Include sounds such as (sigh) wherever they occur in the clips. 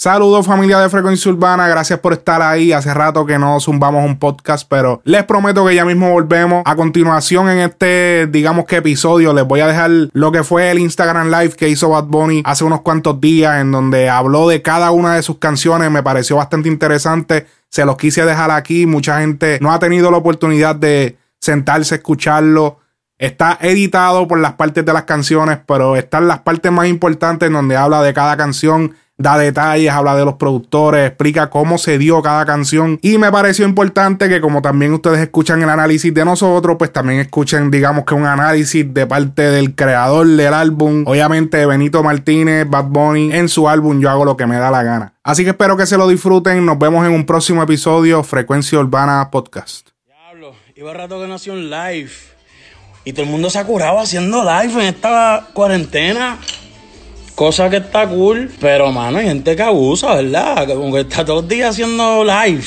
Saludos familia de Frecuencia Urbana, gracias por estar ahí. Hace rato que no zumbamos un podcast, pero les prometo que ya mismo volvemos. A continuación en este, digamos que episodio, les voy a dejar lo que fue el Instagram Live que hizo Bad Bunny hace unos cuantos días, en donde habló de cada una de sus canciones. Me pareció bastante interesante. Se los quise dejar aquí. Mucha gente no ha tenido la oportunidad de sentarse a escucharlo. Está editado por las partes de las canciones, pero están las partes más importantes en donde habla de cada canción da detalles, habla de los productores, explica cómo se dio cada canción. Y me pareció importante que como también ustedes escuchan el análisis de nosotros, pues también escuchen, digamos que un análisis de parte del creador del álbum. Obviamente Benito Martínez, Bad Bunny, en su álbum Yo hago lo que me da la gana. Así que espero que se lo disfruten. Nos vemos en un próximo episodio, Frecuencia Urbana Podcast. Diablo, iba rato que nació un live. Y todo el mundo se ha curado haciendo live en esta cuarentena. Cosa que está cool, pero mano, hay gente que abusa, ¿verdad? Como que está todos los días haciendo live.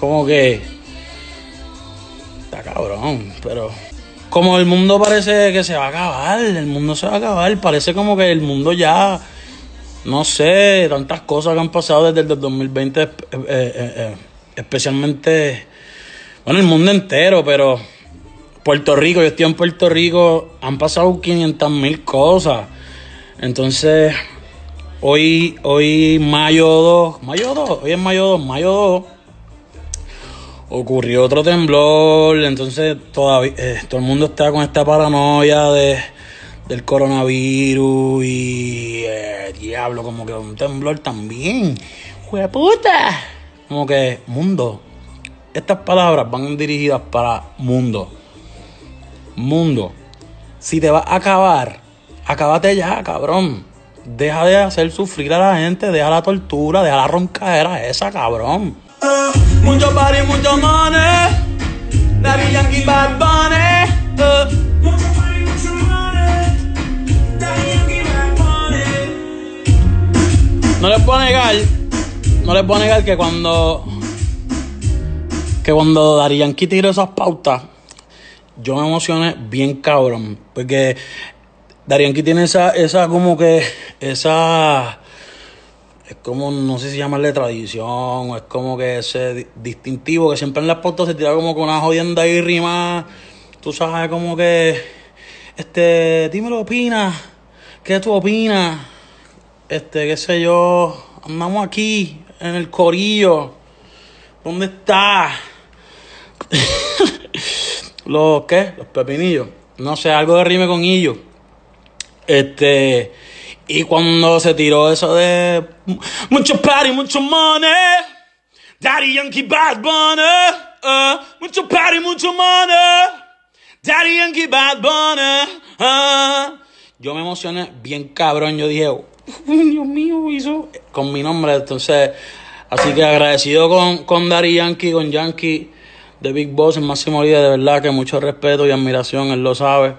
Como que. Está cabrón, pero. Como el mundo parece que se va a acabar, el mundo se va a acabar. Parece como que el mundo ya. No sé, tantas cosas que han pasado desde el 2020, eh, eh, eh, especialmente. Bueno, el mundo entero, pero. Puerto Rico, yo estoy en Puerto Rico, han pasado 500 mil cosas. Entonces, hoy, hoy mayo 2, mayo 2, hoy es mayo 2, mayo 2, ocurrió otro temblor, entonces todavía eh, todo el mundo está con esta paranoia de, del coronavirus y eh, diablo, como que un temblor también. puta! Como que mundo. Estas palabras van dirigidas para mundo. Mundo. Si te va a acabar Acábate ya, cabrón. Deja de hacer sufrir a la gente, deja la tortura, deja la roncadera esa, cabrón. Uh, mucho party, mucho money. Daddy Yankee Bad Bunny. Uh. Mucho party, mucho money. Daddy Yankee Bad Bunny. No les puedo negar, no les puedo negar que cuando que cuando Daddy Yankee tiró esas pautas, yo me emocioné bien cabrón. Porque Darianki tiene esa, esa como que, esa, es como, no sé si llamarle tradición, es como que ese distintivo que siempre en las fotos se tira como con una jodienda y rima, tú sabes, como que, este, dímelo, opina, ¿qué tú opinas? Este, qué sé yo, andamos aquí, en el corillo, ¿dónde está? (laughs) los, ¿qué? Los pepinillos, no sé, algo de rime con ellos. Este, y cuando se tiró eso de mucho party, mucho money, Daddy Yankee Bad Bunny, uh, mucho party, mucho money, Daddy Yankee Bad Bunny, uh. yo me emocioné bien cabrón, yo dije, Dios mío, hizo con mi nombre, entonces, así que agradecido con, con Daddy Yankee, con Yankee de Big Boss, en máximo líder, de verdad que mucho respeto y admiración, él lo sabe.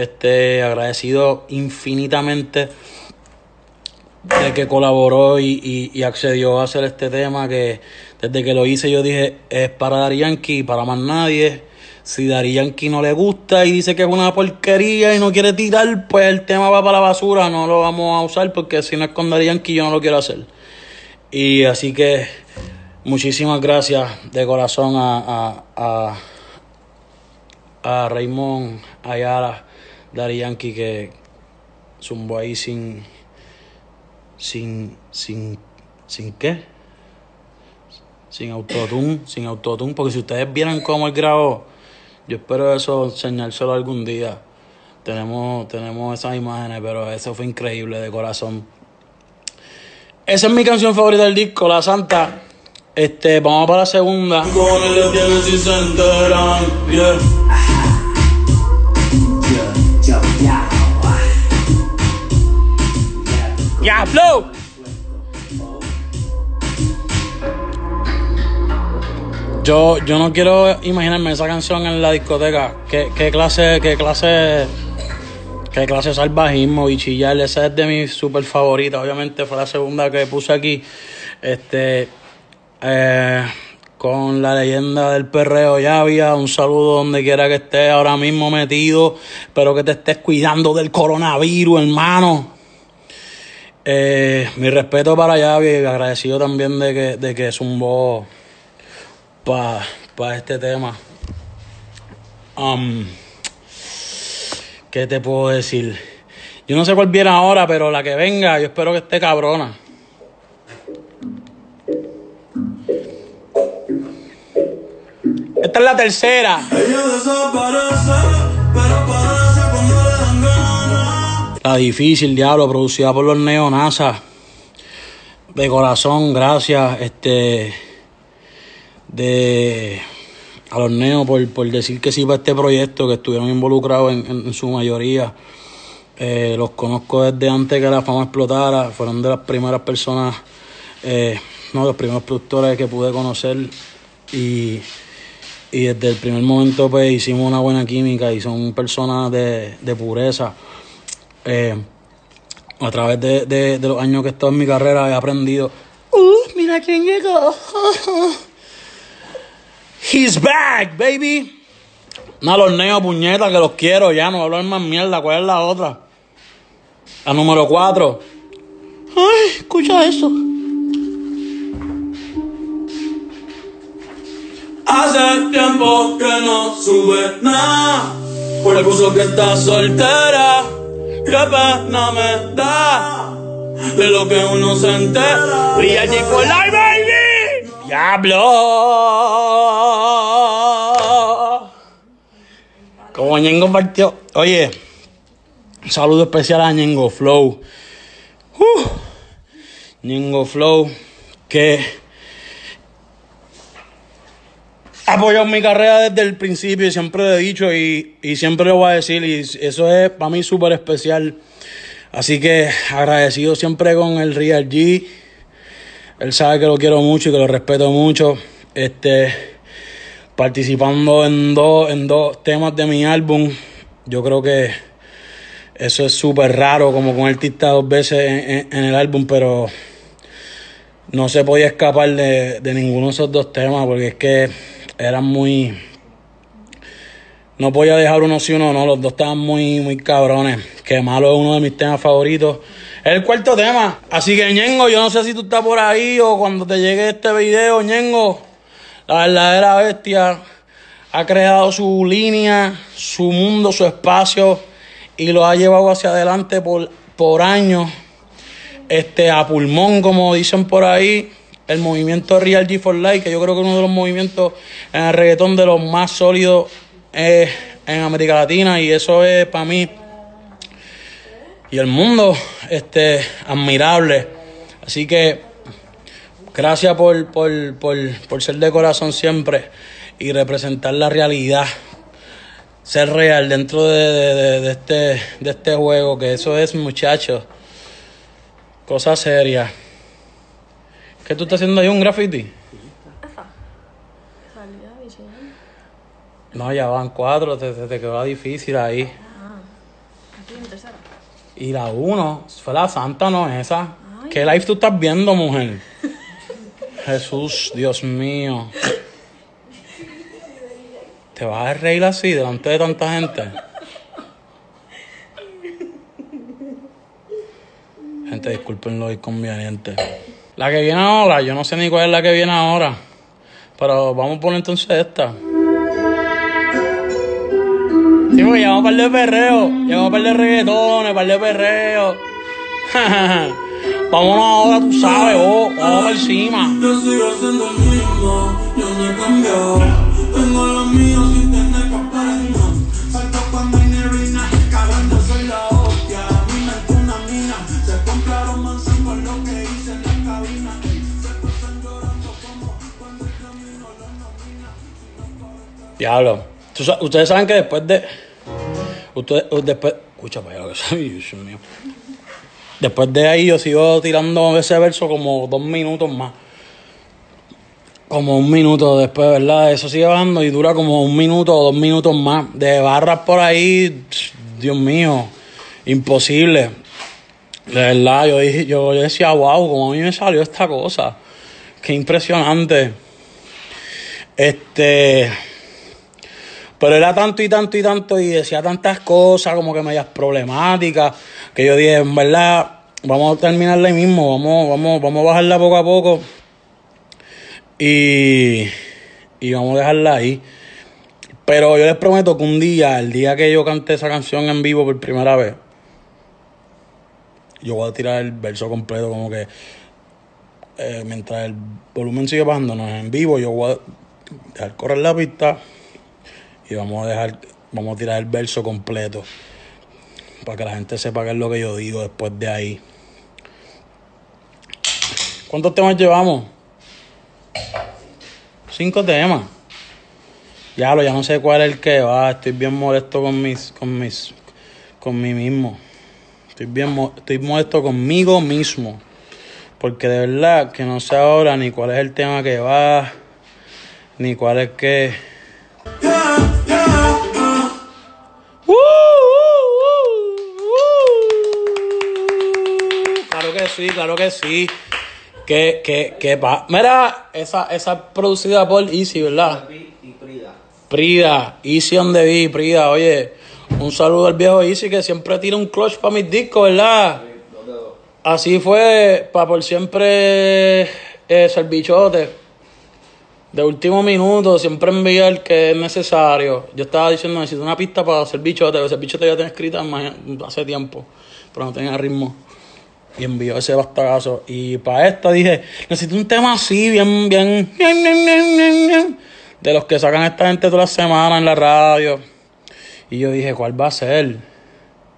Este, agradecido infinitamente de que colaboró y, accedió a hacer este tema que desde que lo hice yo dije es para Dari Yankee, para más nadie. Si Dari Yankee no le gusta y dice que es una porquería y no quiere tirar, pues el tema va para la basura, no lo vamos a usar porque si no es con Dari Yankee yo no lo quiero hacer. Y así que muchísimas gracias de corazón a, a, a, a Raymond Ayala Daddy Yankee que zumbó ahí sin. sin. sin. sin qué? Sin autotune, sin autotune, porque si ustedes vieran cómo él grabó, yo espero eso enseñárselo algún día. Tenemos, tenemos esas imágenes, pero eso fue increíble de corazón. Esa es mi canción favorita del disco, La Santa. Este, vamos para la segunda. Con ¡Ya, Flow! Yo, yo no quiero imaginarme esa canción en la discoteca. ¿Qué, qué clase, qué clase, qué clase salvajismo y chillar? Esa es de mis super favoritas. Obviamente fue la segunda que puse aquí. Este, eh, con la leyenda del perreo ya había un saludo donde quiera que estés ahora mismo metido. Espero que te estés cuidando del coronavirus, hermano. Eh, mi respeto para Yavi agradecido también de que, de que zumbó para este tema. Um, ¿Qué te puedo decir? Yo no sé cuál viene ahora, pero la que venga, yo espero que esté cabrona. Esta es la tercera. La difícil, diablo, producida por los neonazas. De corazón, gracias. Este. De. A los neos por, decir que sí para este proyecto, que estuvieron involucrados en, su mayoría. Eh, los conozco desde antes que la fama explotara. Fueron de las primeras personas, eh, no, los primeros productores que pude conocer. Y y desde el primer momento pues hicimos una buena química y son personas de, pureza. Eh, a través de, los años que he estado en mi carrera he aprendido. Uh, mira quién llegó. (laughs) He's back, baby. No, los neos, puñetas, que los quiero ya, no hablar más mierda. ¿Cuál es la otra? La número 4. Ay, escucha eso. Hace tiempo que no sube nada. Por puso que está soltera. Qué pena me da. De lo que uno se entera. Brilla for life, baby. Diablo. Como Ñengo partió. Oye, un saludo especial a Ñengo Flow. Uh, Ñengo Flow. Que apoyado mi carrera desde el principio y siempre lo he dicho y, siempre lo voy a decir y eso es para mí súper especial. Así que agradecido siempre con el Real G. Él sabe que lo quiero mucho y que lo respeto mucho. Este, participando en dos, en dos temas de mi álbum. Yo creo que eso es súper raro, como con artista dos veces en, el álbum, pero no se podía escapar de, de ninguno de esos dos temas porque es que eran muy. No podía dejar uno si uno no, los dos estaban muy, muy cabrones. Que malo es uno de mis temas favoritos. El cuarto tema. Así que, Ñengo, yo no sé si tú estás por ahí o cuando te llegue este video, Ñengo, la verdadera bestia ha creado su línea, su mundo, su espacio y lo ha llevado hacia adelante por, por años. Este, a pulmón, como dicen por ahí el movimiento Real G for Life, que yo creo que es uno de los movimientos en el reggaetón de los más sólidos eh, en América Latina y eso es para mí y el mundo este admirable. Así que gracias por, por, ser de corazón siempre y representar la realidad ser real dentro de, este, de este juego, que eso es, muchachos, cosa seria. ¿Qué tú estás haciendo ahí? ¿Un graffiti? No, ya van cuatro, te, te, quedó difícil ahí. Ah, Y la uno, fue la santa, no esa. ¿Qué live tú estás viendo, mujer? Jesús, Dios mío. ¿Te vas a reír así delante de tanta gente? Gente, disculpen lo inconveniente. La que viene ahora, yo no sé ni cuál es la que viene ahora. Pero vamos a poner entonces esta. Sí, porque llevamos un par de perreo. Llevamos un par de reggaetones, un par de perreo. (laughs) Vámonos ahora, tú sabes, oh, vamos encima. Yo sigo siendo el mismo, yo no he cambiado. Tengo los míos Diablo. Ustedes saben que después de. Ustedes, después. Escucha para lo que soy, (laughs) Dios mío. Después de ahí yo sigo tirando ese verso como dos minutos más. Como un minuto después, ¿verdad? Eso sigue bajando y dura como un minuto o dos minutos más. De barras por ahí, Dios mío, imposible. De verdad, yo, dije, yo decía, wow, como a mí me salió esta cosa. Qué impresionante. Este. Pero era tanto y tanto y tanto y decía tantas cosas como que medias problemáticas que yo dije, en verdad, vamos a terminarla ahí mismo, vamos, vamos, vamos a bajarla poco a poco. Y, y vamos a dejarla ahí. Pero yo les prometo que un día, el día que yo cante esa canción en vivo por primera vez, yo voy a tirar el verso completo, como que eh, mientras el volumen sigue bajándonos en vivo, yo voy a dejar correr la pista y vamos a dejar, vamos a tirar el verso completo para que la gente sepa qué es lo que yo digo después de ahí. ¿Cuántos temas llevamos? Cinco temas. Ya lo, ya no sé cuál es el que va. Estoy bien molesto con mis, con mis, con mí mismo. Estoy bien, estoy molesto conmigo mismo. Porque de verdad que no sé ahora ni cuál es el tema que va, ni cuál es que. Sí, claro que sí. Que, que, que va. Mira, esa, esa es producida por Easy, ¿verdad? Prida, Easy on the beat, Prida, oye, un saludo al viejo Easy que siempre tira un clutch para mis discos, ¿verdad? Así fue para por siempre eh, Servichote. De último minuto, siempre envía el que es necesario. Yo estaba diciendo, necesito una pista para hacer bichote. Ese bichote ya tenía escrita hace tiempo, pero no tenía ritmo. Y envió ese bastagazo. Y para esta dije, necesito un tema así, bien, bien, bien, bien, bien, De los que sacan esta gente toda la semana en la radio. Y yo dije, ¿cuál va a ser?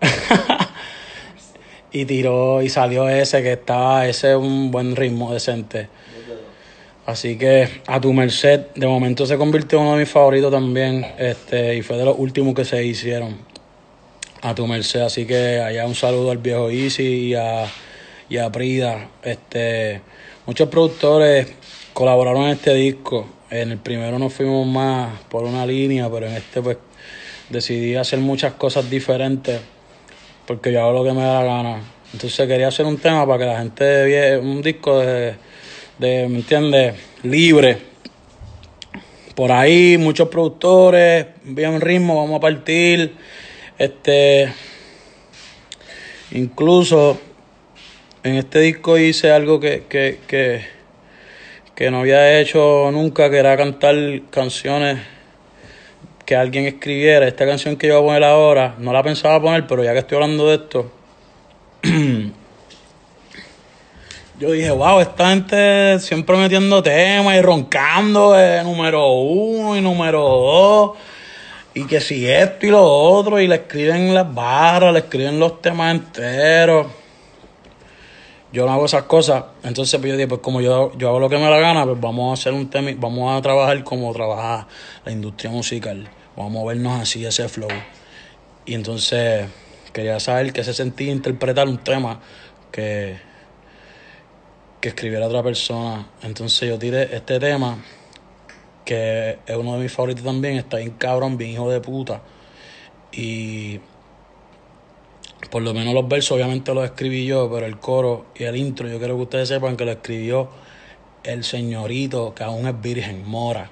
(laughs) y tiró y salió ese que estaba, ese es un buen ritmo decente. Así que a tu merced, de momento se convirtió en uno de mis favoritos también, este, y fue de los últimos que se hicieron. A tu merced, así que allá un saludo al viejo Easy y a, y a. Este, muchos productores colaboraron en este disco. En el primero nos fuimos más por una línea, pero en este pues decidí hacer muchas cosas diferentes porque yo hago lo que me da la gana. Entonces quería hacer un tema para que la gente viera un disco de, de ¿me entiendes? Libre. Por ahí muchos productores, bien ritmo, vamos a partir. Este, incluso en este disco hice algo que, que, que, que no había hecho nunca, que era cantar canciones que alguien escribiera esta canción que yo voy a poner ahora, no la pensaba poner, pero ya que estoy hablando de esto, (clears throat) yo dije, wow, esta gente siempre metiendo temas y roncando de número uno y número dos, y que si esto y lo otro, y le escriben las barras, le escriben los temas enteros. Yo no hago esas cosas, entonces pues yo dije, pues como yo, yo hago lo que me la gana, pues vamos a hacer un tema, vamos a trabajar como trabaja la industria musical. Vamos a movernos así, ese flow. Y entonces quería saber qué se sentía interpretar un tema que, que escribiera otra persona. Entonces yo tiré este tema, que es uno de mis favoritos también, está bien cabrón, bien hijo de puta. Y por lo menos los versos obviamente los escribí yo, pero el coro y el intro yo quiero que ustedes sepan que lo escribió el señorito que aún es virgen, Mora.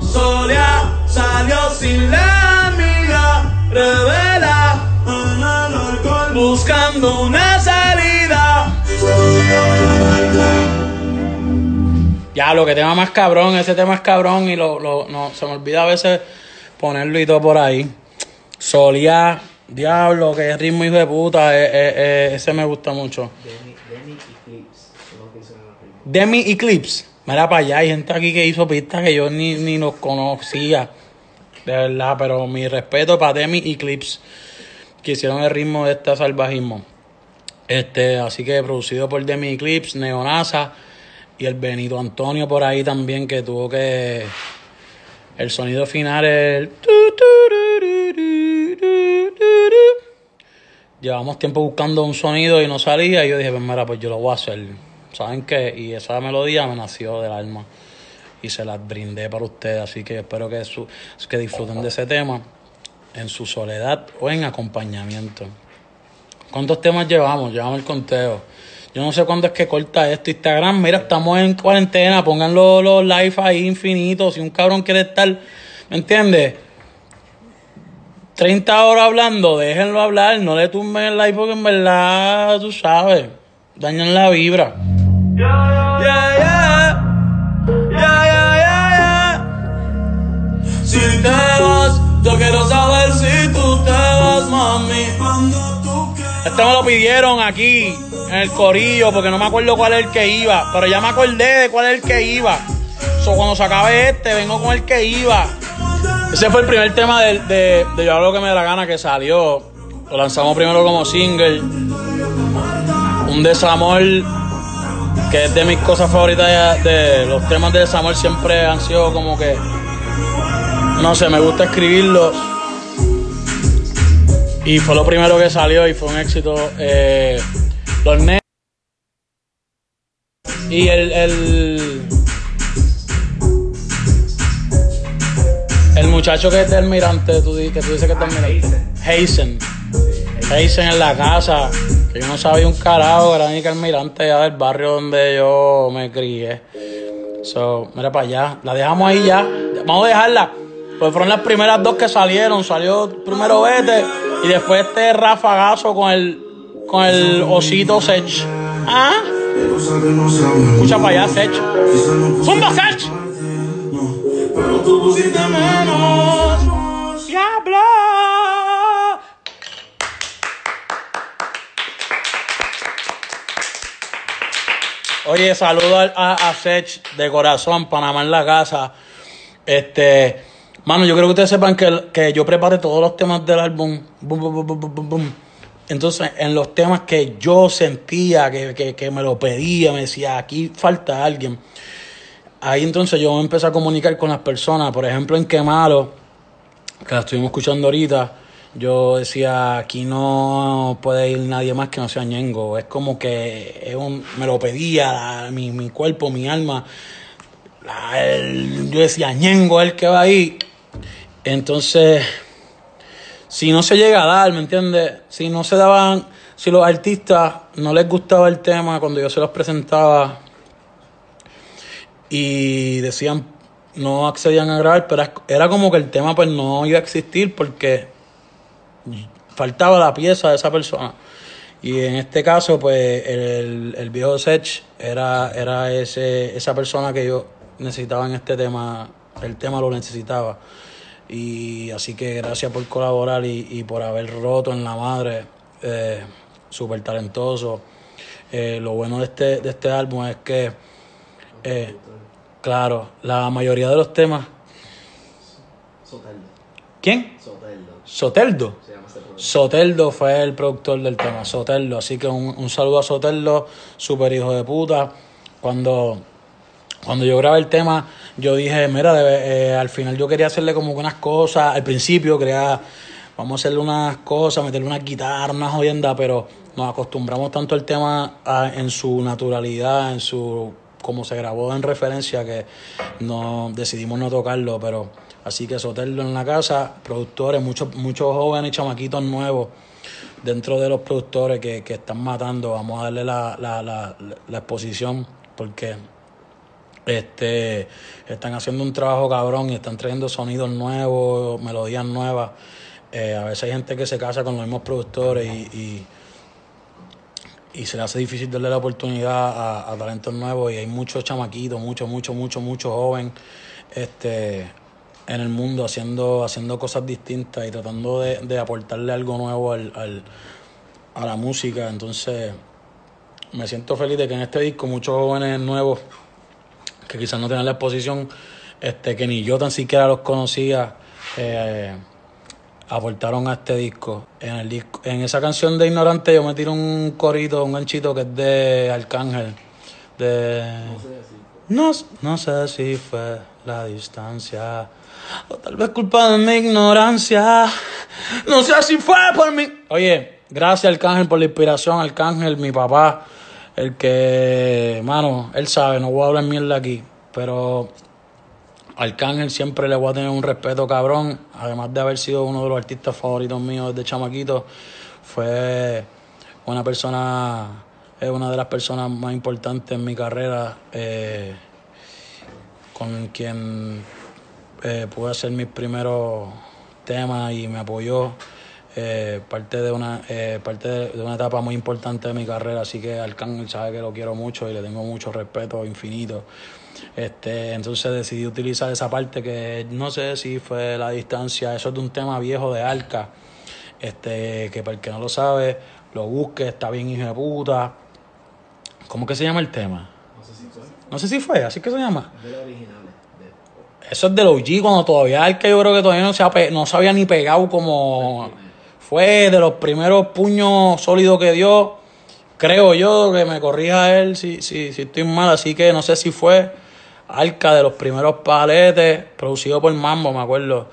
Solia salió sin la amiga, revela buscando una salida. Ya, lo que tema más cabrón, ese tema es cabrón y lo, lo, no, se me olvida a veces ponerlo y todo por ahí. Solía, diablo, que ritmo hijo de puta, eh, eh, eh, ese me gusta mucho. Demi, Demi Eclipse. Demi Eclipse. Mira para allá, hay gente aquí que hizo pistas que yo ni, ni los conocía. De verdad, pero mi respeto para Demi y Clips, que hicieron el ritmo de este salvajismo. Este, así que producido por Demi Clips, Neonasa y el Benito Antonio por ahí también, que tuvo que. El sonido final el. Llevamos tiempo buscando un sonido y no salía. Y yo dije, pues mira, pues yo lo voy a hacer. ¿Saben qué? Y esa melodía me nació del alma y se las brindé para ustedes. Así que espero que, su, que disfruten de ese tema en su soledad o en acompañamiento. ¿Cuántos temas llevamos? Llevamos el conteo. Yo no sé cuándo es que corta esto Instagram. Mira, estamos en cuarentena. Pongan los, los live ahí infinitos. Si un cabrón quiere estar, ¿me entiendes? 30 horas hablando, déjenlo hablar, no le tumben el like porque en verdad, tú sabes, dañan la vibra. Yeah, yeah. Yeah, yeah, yeah, yeah. Si te vas, yo quiero saber si tú te vas, mami. Cuando tú quieras. Este me lo pidieron aquí, en el corillo, porque no me acuerdo cuál es el que iba, pero ya me acordé de cuál es el que iba. So, cuando se acabe este, vengo con el que iba. Ese fue el primer tema de, de, de Yo hago lo que me da la gana que salió. Lo lanzamos primero como single. Un desamor que es de mis cosas favoritas de, los temas de desamor siempre han sido como que no sé, me gusta escribirlo y fue lo primero que salió y fue un éxito. Eh, los ne y el, el el muchacho que es del Almirante, tú, que tú dices que es del Almirante. Hazen. Hazen en la casa. Que yo no sabía un carajo, era ni que Almirante ya del barrio donde yo me crié. So, mira para allá. La dejamos ahí ya. Vamos a dejarla. Pues fueron las primeras dos que salieron. Salió primero Vete y después este rafagazo con el con el osito Sech. ¿Ah? Escucha para allá, Sech. ¡Zumba, Sech! Pero. ¡Diablo! Oye, saludo a, a, a Sech de corazón, Panamá en la casa. Este, mano, yo creo que ustedes sepan que, que yo preparé todos los temas del álbum. Bum, bum, bum, Entonces, en los temas que yo sentía, que, que, que me lo pedía, me decía, aquí falta alguien. Ahí entonces yo empecé a comunicar con las personas. Por ejemplo, en Qué Malo, que la estuvimos escuchando ahorita, yo decía, aquí no puede ir nadie más que no sea Ñengo. Es como que es un- me lo pedía mi, mi cuerpo, mi alma. Yo decía, Ñengo es el que va ahí. Entonces, si no se llega a dar, ¿me entiendes? Si no se daban, si los artistas no les gustaba el tema cuando yo se los presentaba y decían, no accedían a grabar, pero era- como que el tema pues no iba a existir porque faltaba la pieza de esa persona. Y en este caso, pues el, el viejo Sech era, era ese, esa persona que yo necesitaba en este tema, el tema lo necesitaba. Y así que gracias por colaborar y, y por haber roto en la madre, eh, súper talentoso. Eh, lo bueno de este, de este álbum es que, eh, claro, la mayoría de los temas... Soteldo. ¿Quién? Soteldo. Soteldo. Se llama este. Soteldo fue el productor del tema, Soteldo. Así que un, un saludo a Soteldo, super hijo de puta. Cuando, cuando yo grabé el tema, yo dije, mira, debe- eh, al final yo quería hacerle como unas cosas. Al principio quería, vamos a hacerle unas cosas, meterle una guitarra, una jodienda, pero nos acostumbramos tanto al tema a- en su naturalidad, en su como se grabó en referencia que no decidimos no tocarlo, pero así que Soteldo en la casa, productores, muchos muchos jóvenes y chamaquitos nuevos dentro de los productores que, que están matando, vamos a darle la, la, la exposición porque este están haciendo un trabajo cabrón y están trayendo sonidos nuevos, melodías nuevas. Eh, a veces hay gente que se casa con los mismos productores y, y, y se le hace difícil darle la oportunidad a, a talentos nuevos y hay muchos chamaquitos, muchos, muchos, muchos, muchos jóvenes este, en el mundo haciendo, haciendo cosas distintas y tratando de, de aportarle algo nuevo al, al- a la música. Entonces, me siento feliz de que en este disco muchos jóvenes nuevos que quizás no tenían la exposición, este, que ni yo tan siquiera los conocía, eh, aportaron a este disco. En el disco, en esa canción de Ignorante yo me tiro un corito, un ganchito que es de Arcángel. De no, no sé si fue la distancia o tal vez culpa de mi ignorancia. No sé si fue por mí. Oye, gracias Arcángel por la inspiración. Arcángel, mi papá, el que, mano, él sabe, no voy a hablar mierda aquí, pero Arcángel siempre le voy a tener un respeto cabrón, además de haber sido uno de los artistas favoritos míos desde chamaquito, fue una persona, es una de las personas más importantes en mi carrera, eh, con quien eh, pude hacer mis primeros tema y me apoyó. Eh, parte de una eh, parte de, una etapa muy importante de mi carrera, así que Arcángel sabe que lo quiero mucho y le tengo mucho respeto infinito. Este, entonces decidí utilizar esa parte que no sé si fue la distancia, eso es de un tema viejo de Arca, este, que para el que no lo sabe, lo busque, está bien hijo de puta. ¿Cómo que se llama el tema? No sé si fue No sé si fue, así que se llama. de los originales. De, Eso es del OG cuando todavía Arca yo creo que todavía no se, ha pe- no se había ni pegado como... Fue de los primeros puños sólidos que dio. Creo yo que me corrija él si, si, si estoy mal. Así que no sé si fue Arca de los primeros paletes. Producido por Mambo, me acuerdo.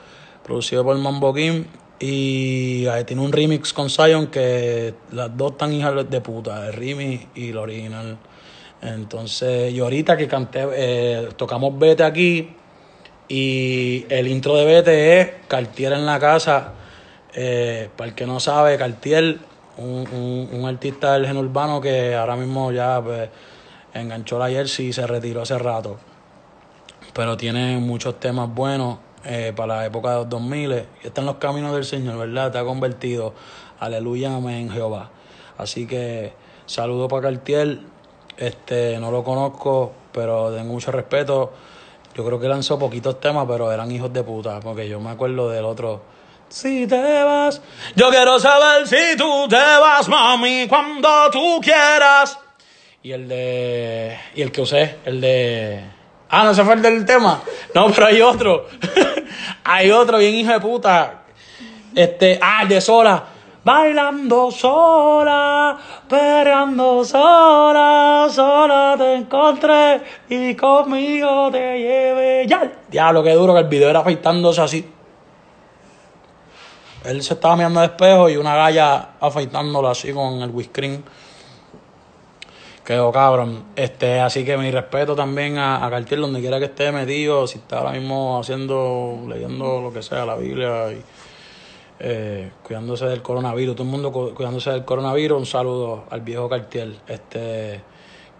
Producido por Mambo King. Y tiene un remix con Zion que las dos están hijas de puta. El remix y el original. Entonces, y ahorita que canté, eh, tocamos Vete aquí. Y el intro de Vete es Cartier en la casa. Eh, para el que no sabe, Cartier, un, un, un artista del género urbano que ahora mismo ya pues, enganchó la jersey y se retiró hace rato. Pero tiene muchos temas buenos eh, para la época de los 2000 y está en los caminos del Señor, ¿verdad? Te ha convertido. Aleluya, amén, Jehová. Así que saludo para Cartier. Este, no lo conozco, pero tengo mucho respeto. Yo creo que lanzó poquitos temas, pero eran hijos de puta, porque yo me acuerdo del otro. Si te vas, yo quiero saber si tú te vas, mami, cuando tú quieras. Y el de. Y el que usé, el de. Ah, no se fue el del tema. No, pero hay otro. (laughs) hay otro bien hijo de puta. Este. Ah, el de sola. Bailando sola, perreando sola, sola te encontré y conmigo te llevé. Ya, diablo, qué duro que el video era afeitándose así. Él se estaba mirando al espejo y una galla afeitándolo así con el whiskering. Quedó cabrón. Este, así que mi respeto también a, a Cartier, donde quiera que esté metido, si está ahora mismo haciendo, leyendo lo que sea, la Biblia y eh, cuidándose del coronavirus, todo el mundo cu- cuidándose del coronavirus, un saludo al viejo Cartier, este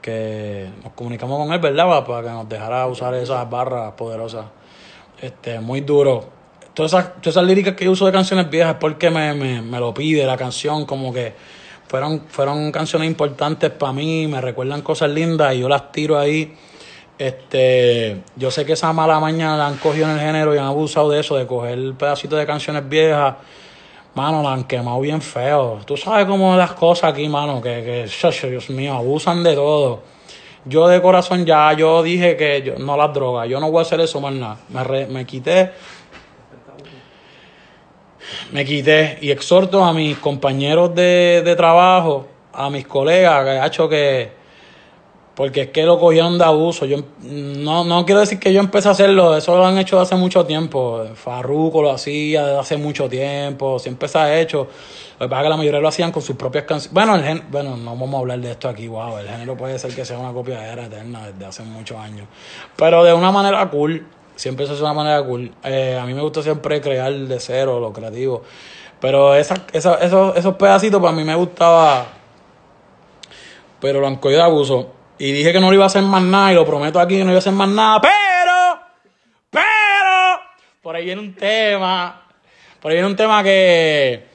que nos comunicamos con él, ¿verdad? Pa- Para que nos dejara usar esas barras poderosas. Este, muy duro. Todas esas, todas esas líricas que uso de canciones viejas es porque me, me, me lo pide la canción, como que fueron, fueron canciones importantes para mí, me recuerdan cosas lindas y yo las tiro ahí. Este, yo sé que esa mala maña la han cogido en el género y han abusado de eso, de coger pedacitos de canciones viejas. Mano, la han quemado bien feo. Tú sabes cómo las cosas aquí, mano, que, que Dios mío, abusan de todo. Yo de corazón ya, yo dije que yo, no las drogas, yo no voy a hacer eso más nada. Me, re- me quité, me quité y exhorto a mis compañeros de, de trabajo, a mis colegas, que ha hecho que, porque es que lo cogieron de abuso. Yo no, no quiero decir que yo empecé a hacerlo, eso lo han hecho hace mucho tiempo. Farruko lo hacía desde hace mucho tiempo, siempre se ha hecho. Lo que pasa es que la mayoría lo hacían con sus propias canciones. Bueno, el gen- bueno, no vamos a hablar de esto aquí, wow. El género puede ser que sea una copia de era eterna desde hace muchos años. Pero de una manera cool, siempre hace de una manera cool. Eh, a mí me gusta siempre crear de cero, lo creativo. Pero esa, esa, esos, esos pedacitos para mí me gustaba pero lo han cogido de abuso. Y dije que no lo iba a hacer más nada, y lo prometo aquí que no iba a hacer más nada, pero, pero, por ahí viene un tema, por ahí viene un tema que,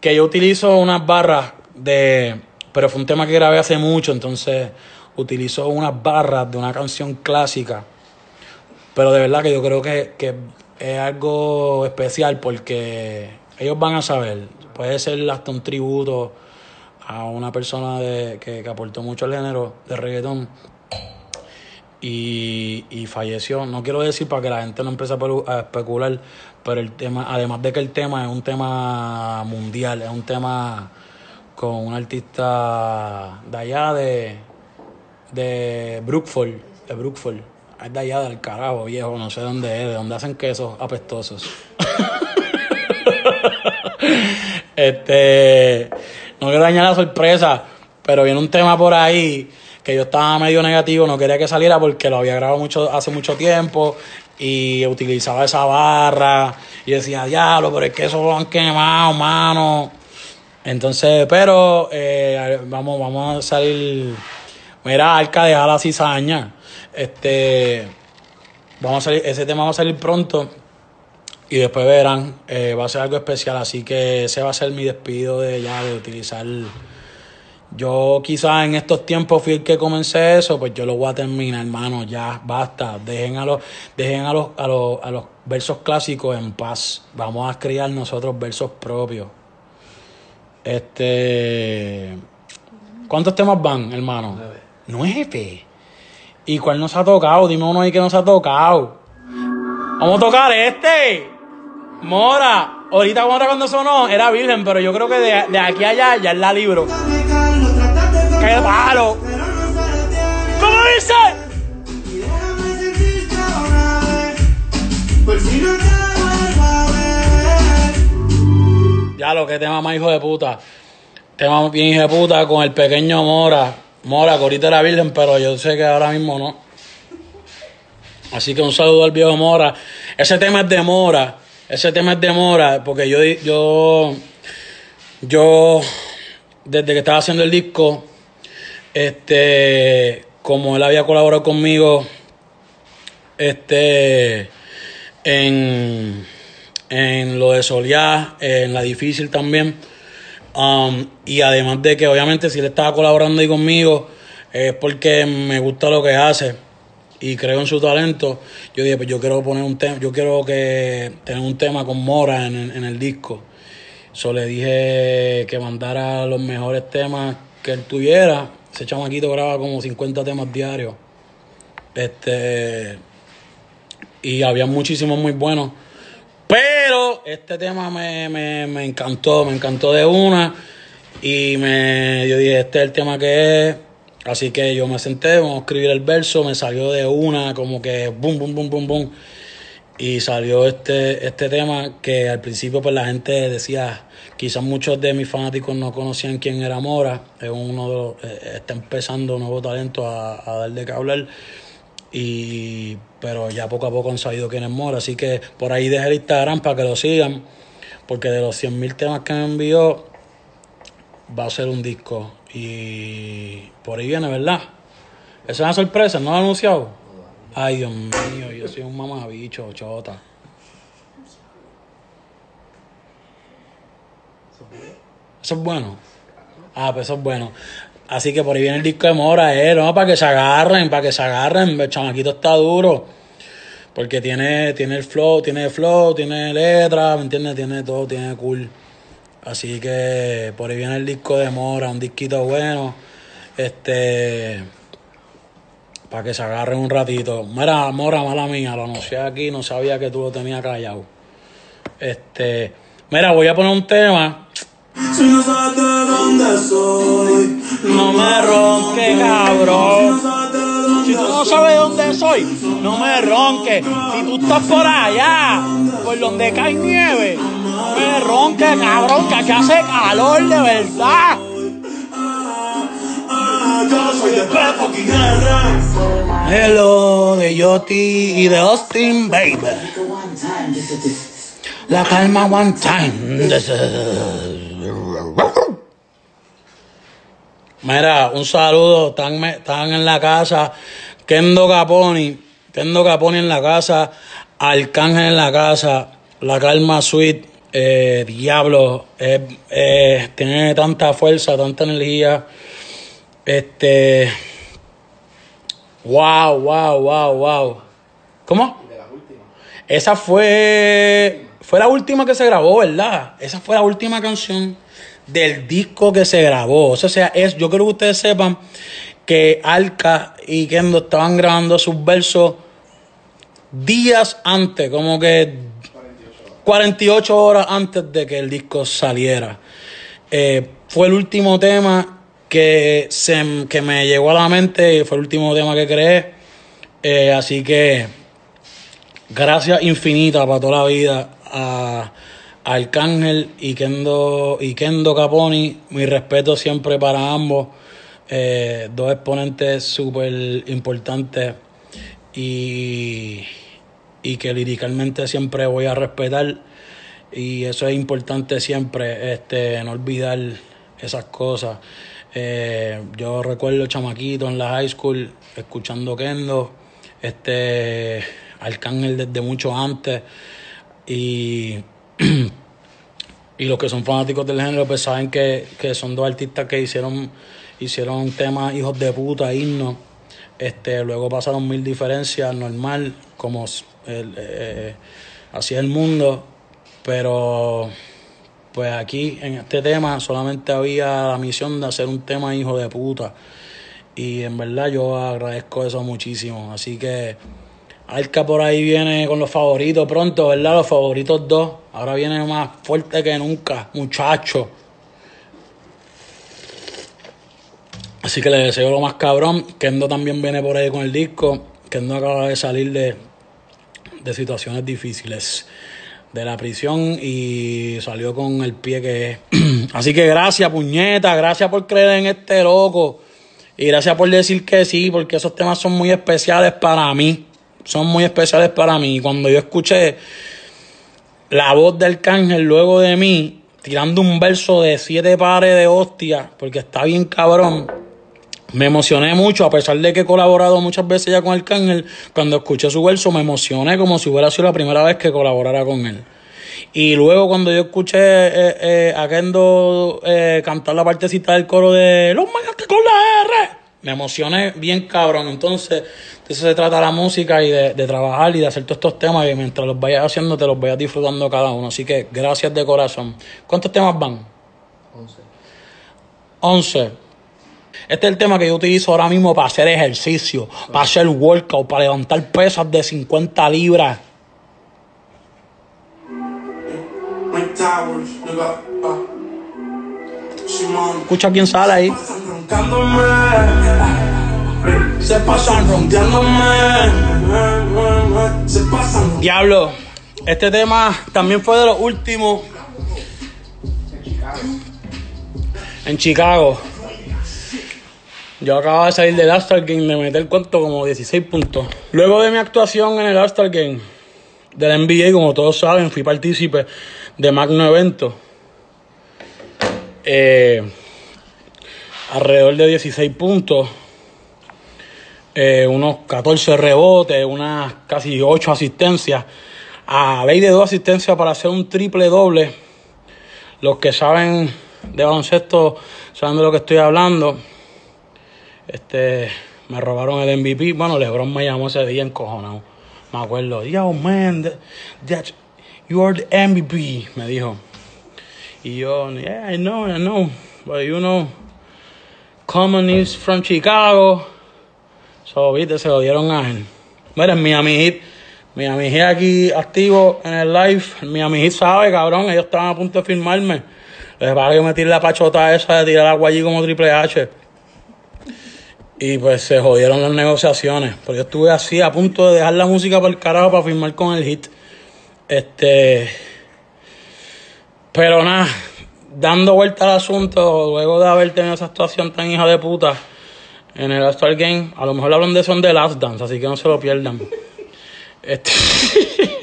que yo utilizo unas barras de, pero fue un tema que grabé hace mucho, entonces utilizo unas barras de una canción clásica, pero de verdad que yo creo que, que es algo especial porque ellos van a saber, puede ser hasta un tributo a una persona de, que, aportó mucho al género de reggaetón y, y falleció. No quiero decir para que la gente no empiece a especular, pero el tema, además de que el tema es un tema mundial, es un tema con un artista de allá de, de Brookford, de Brookford. Es de allá del carajo, viejo, no sé dónde es, de dónde hacen quesos apestosos. (laughs) Este, no quiero dañar la sorpresa, pero viene un tema por ahí que yo estaba medio negativo, no quería que saliera porque lo había grabado mucho, hace mucho tiempo y utilizaba esa barra y decía, diablo, pero es que eso lo han quemado, mano. Entonces, pero eh, vamos, vamos a salir. Mira, Arca, deja la cizaña. Este, vamos a salir, ese tema va a salir pronto. y después verán, eh, va a ser algo especial, así que ese va a ser mi despido de ya de utilizar. Yo quizás en estos tiempos fui el que comencé eso, pues yo lo voy a terminar, hermano, ya basta. Dejen a los, dejen a los, a los, a los versos clásicos en paz. Vamos a crear nosotros versos propios. Este ¿Cuántos temas van, hermano? Nueve. Nueve. ¿Y cuál nos ha tocado? Dime uno ahí que nos ha tocado. Vamos a tocar este. Mora. Ahorita Mora cuando sonó era virgen, pero yo creo que de, aquí a allá ya es la libro. ¡Qué palo! ¿Cómo dice? Ya lo que tema más hijo de puta. Tema bien hijo de puta con el pequeño Mora. Mora, ahorita era virgen, pero yo sé que ahora mismo no. Así que un saludo al viejo Mora. Ese tema es de Mora. Ese tema es de Mora, porque yo, yo, yo, desde que estaba haciendo el disco, este, como él había colaborado conmigo, este, en, en lo de Soliá, en la difícil también. Um, y además de que obviamente si él estaba colaborando ahí conmigo es porque me gusta lo que hace y creo en su talento. Yo dije, pues yo quiero poner un tema, yo quiero que tener un tema con Mora en, en el disco. So le dije que mandara los mejores temas que él tuviera. Ese chamaquito graba como 50 temas diarios. Este y había muchísimos muy buenos. Pero este tema me, me, me encantó, me encantó de una. Y me, yo dije, este es el tema que es. Así que yo me senté, vamos a escribir el verso, me salió de una, como que boom, boom, boom, boom, boom. Y salió este, este tema que al principio pues la gente decía, quizás muchos de mis fanáticos no conocían quién era Mora, es uno de los, eh, está empezando un nuevo talento a, a dar qué hablar. Y, pero ya poco a poco han sabido quién es Mora, así que por ahí dejé el Instagram para que lo sigan, porque de los 100.000 temas que me envió, va a ser un disco. Y por ahí viene, ¿verdad? Esa es una sorpresa, ¿no lo he anunciado? Ay, Dios mío, yo soy un mamabicho, chota. Eso es bueno. Ah, pues eso es bueno. Así que por ahí viene el disco de Mora, eh, ¿no? Para que se agarren, para que se agarren. El chamaquito está duro. Porque tiene, tiene el flow, tiene flow, tiene letra, ¿me entiendes? Tiene todo, tiene cool. Así que por ahí viene el disco de Mora, un disquito bueno. Este. Para que se agarren un ratito. Mira, Mora, mala mía, lo anuncié aquí, no sabía que tú lo tenías callado. Este. Mira, voy a poner un tema. Si no sabes de dónde soy, No me ronques, cabrón. Si tú no sabes dónde soy, no me ronques. Si tú estás por allá, por donde cae nieve, no me ronques, cabrón, que aquí hace calor de verdad. yo soy de Pepo Guerra. Hello de Yoti y de Austin, baby. La calma one time. Mira, un saludo. Están, están en la casa. Kendo Caponi. Kendo Caponi en la casa. Arcángel en la casa. La calma suite. Eh, diablo. eh, eh, tiene tanta fuerza, tanta energía. Este. Wow, wow, wow, wow. ¿Cómo? Esa fue fue la última que se grabó, ¿verdad? Esa fue la última canción del disco que se grabó. O sea, es, yo quiero que ustedes sepan que Alka y Kendo estaban grabando sus versos días antes, como que 48 horas antes de que el disco saliera. Eh, fue el último tema que, se, que me llegó a la mente, fue el último tema que creé. Eh, así que gracias infinitas para toda la vida a, Arcángel y Kendo, y Kendo Caponi. Mi respeto siempre para ambos. Eh, dos exponentes súper importantes y, y que liricalmente siempre voy a respetar. Y eso es importante siempre, este, no olvidar esas cosas. Eh, yo recuerdo chamaquito en la high school escuchando Kendo, este Arcángel desde mucho antes. Y, (clears throat) y los que son fanáticos del género pues saben que, que son dos artistas que hicieron, hicieron temas hijos de puta, himnos. Este, luego pasaron mil diferencias, normal, como el, eh, es el mundo. Pero pues aquí en este tema solamente había la misión de hacer un tema hijo de puta. Y en verdad yo agradezco eso muchísimo. Así que Arca por ahí viene con los favoritos pronto, ¿verdad? Los favoritos dos. Ahora viene más fuerte que nunca, muchacho. Así que le deseo lo más cabrón. Kendo también viene por ahí con el disco. Kendo acaba de salir de, de situaciones difíciles de la prisión y salió con el pie que es. (clears throat) Así que gracias, puñeta. Gracias por creer en este loco. Y gracias por decir que sí, porque esos temas son muy especiales para mí. Son muy especiales para mí. Y cuando yo escuché la voz del cángel luego de mí, tirando un verso de siete pares de hostias, porque está bien cabrón. Me emocioné mucho, a pesar de que he colaborado muchas veces ya con el cángel. Cuando escuché su verso, me emocioné como si hubiera sido la primera vez que colaborara con él. Y luego cuando yo escuché eh, eh, a Kendo eh, cantar la partecita del coro de Los Mayate con la R, me emocioné bien cabrón. Entonces, de eso se trata la música y de, de trabajar y de hacer todos estos temas y mientras los vayas haciendo te los vayas disfrutando cada uno. Así que gracias de corazón. ¿Cuántos temas van? 11. 11. Este es el tema que yo utilizo ahora mismo para hacer ejercicio, para hacer workout, para levantar pesas de 50 libras. Escucha quién sale ahí. Se pasan ronqueándome. Se pasan Diablo, este tema también fue de los últimos. En Chicago. Yo acababa de salir del All-Star Game de meter cuánto como 16 puntos. Luego de mi actuación en el All-Star Game del NBA, como todos saben, fui partícipe de magno evento. Eh, alrededor de 16 puntos. Eh, unos 14 rebotes, unas casi 8 asistencias. A ley de dos asistencias para hacer un triple doble. Los que saben de baloncesto saben de lo que estoy hablando. Este, me robaron el MVP. Bueno, LeBron me llamó ese día encojonado. Me acuerdo. Yo, man, that- you are the MVP, me dijo. Y yo, yeah, I know, I know. But you know, Common is from Chicago. So, viste, se lo dieron a él. Mira, en Miami Heat, Miami Heat aquí activo en el live. Miami Heat sabe, cabrón, ellos estaban a punto de firmarme. Les para que me la pachota esa de tirar agua allí como Triple H. Y pues se jodieron las negociaciones. Pero yo estuve así a punto de dejar la música por el carajo para firmar con el hit. Este. Pero nada, dando vuelta al asunto, luego de haber tenido esa actuación tan hija de puta en el All-Star Game, a lo mejor hablan de eso en The Last Dance, así que no se lo pierdan. Este. (laughs)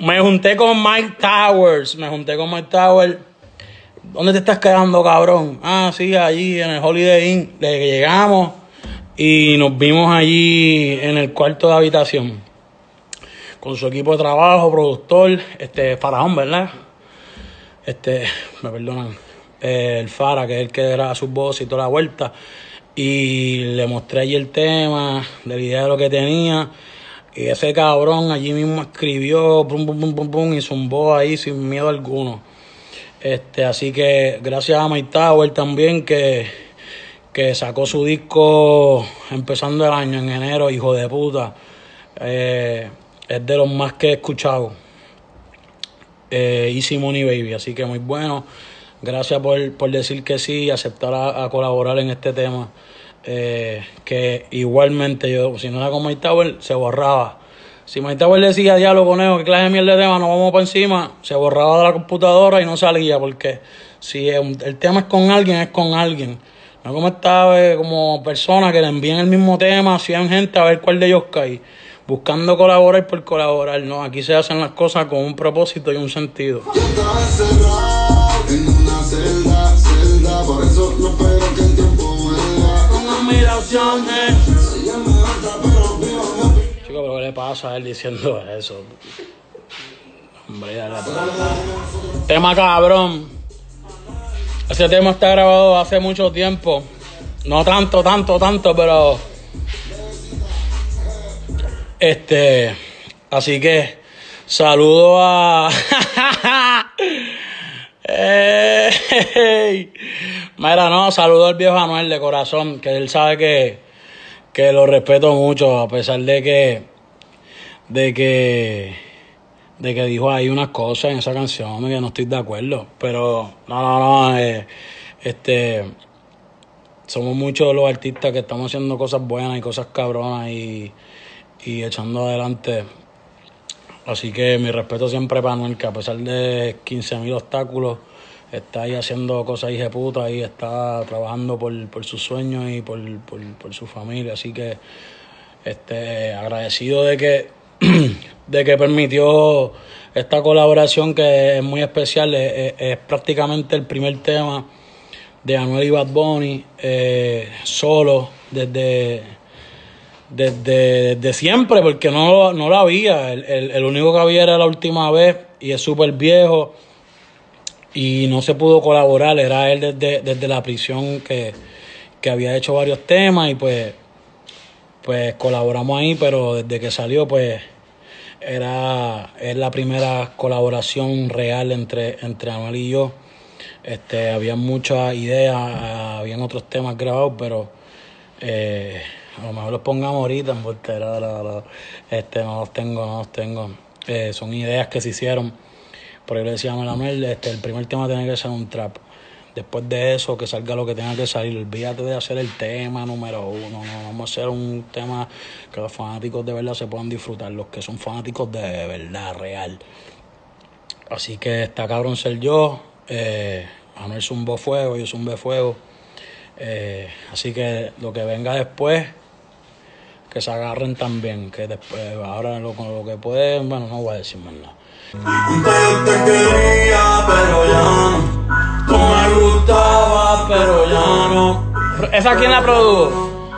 me junté con Mike Towers, me junté con Mike Towers. ¿Dónde te estás quedando, cabrón? Ah, sí, allí en el Holiday Inn. Desde que llegamos y nos vimos allí en el cuarto de habitación. Con su equipo de trabajo, productor, este, Faraón, ¿verdad? Este, me perdonan. El Fara, que es el que graba sus voces y toda la vuelta. Y le mostré allí el tema, de la idea de lo que tenía. Y ese cabrón allí mismo escribió, pum, pum, pum, pum, y zumbó ahí sin miedo alguno. Este, así que gracias a Mike Tower también que, que sacó su disco empezando el año en enero, hijo de puta. Eh, es de los más que he escuchado. Eh, Easy Money Baby, así que muy bueno. Gracias por, por decir que sí y aceptar a, a colaborar en este tema. Eh, que igualmente yo, si no era con Mike Tower, se borraba. Si Mike Tower decía, diálogo, conejo, que clase de mierda de tema, nos vamos para encima, se borraba de la computadora y no salía, porque si el tema es con alguien, es con alguien. No como esta eh, como persona que le envían el mismo tema, hacían gente a ver cuál de ellos cae. Buscando colaborar por colaborar, no, aquí se hacen las cosas con un propósito y un sentido. Admiraciones. Chico, pero ¿qué le pasa a él diciendo eso? Hombre, dale la. Tema cabrón. Ese tema está grabado hace mucho tiempo. No tanto, tanto, tanto, pero. Este. Así que. Saludo a. (laughs) Ey. Mira, no, saludo al viejo Anuel de corazón, que él sabe que, que lo respeto mucho, a pesar de que, de que, de que dijo ahí unas cosas en esa canción que no estoy de acuerdo. Pero, no, no, no, eh, este, somos muchos los artistas que estamos haciendo cosas buenas y cosas cabronas y, y echando adelante. Así que mi respeto siempre para Anuel, que a pesar de 15.000 obstáculos, está ahí haciendo cosas hija puta y está trabajando por, por sus sueños y por, por, por su familia. Así que este, agradecido de que, (clears throat) de que permitió esta colaboración que es muy especial. Es, prácticamente el primer tema de Anuel y Bad eh, solo desde desde, desde siempre, porque no, no lo había. El, el- el único que había era la última vez y es súper viejo y no se pudo colaborar. Era él desde, desde la prisión que, que había hecho varios temas y pues, pues colaboramos ahí, pero desde que salió, pues era es la primera colaboración real entre, entre Anuel y yo. Este, había muchas ideas, habían otros temas grabados, pero eh, a lo mejor los pongamos ahorita en voltera, la- este, no los tengo, no los tengo. Eh, son ideas que se hicieron. Por ahí le decía a Manuel, este, el primer tema tiene que ser un trap. Después de eso, que salga lo que tenga que salir. Olvídate de hacer el tema número uno. No, vamos a hacer un tema que los fanáticos de verdad se puedan disfrutar. Los que son fanáticos de verdad, real. Así que está cabrón ser yo. Eh, Anuel zumbó fuego, yo zumbé fuego. Eh, así que lo que venga después, que se agarren también. Que después, ahora lo, con lo que pueden, bueno, no voy a decir más nada. Te quería, pero ya no. Me gustabas, pero ya no. ¿Esa quién la produjo?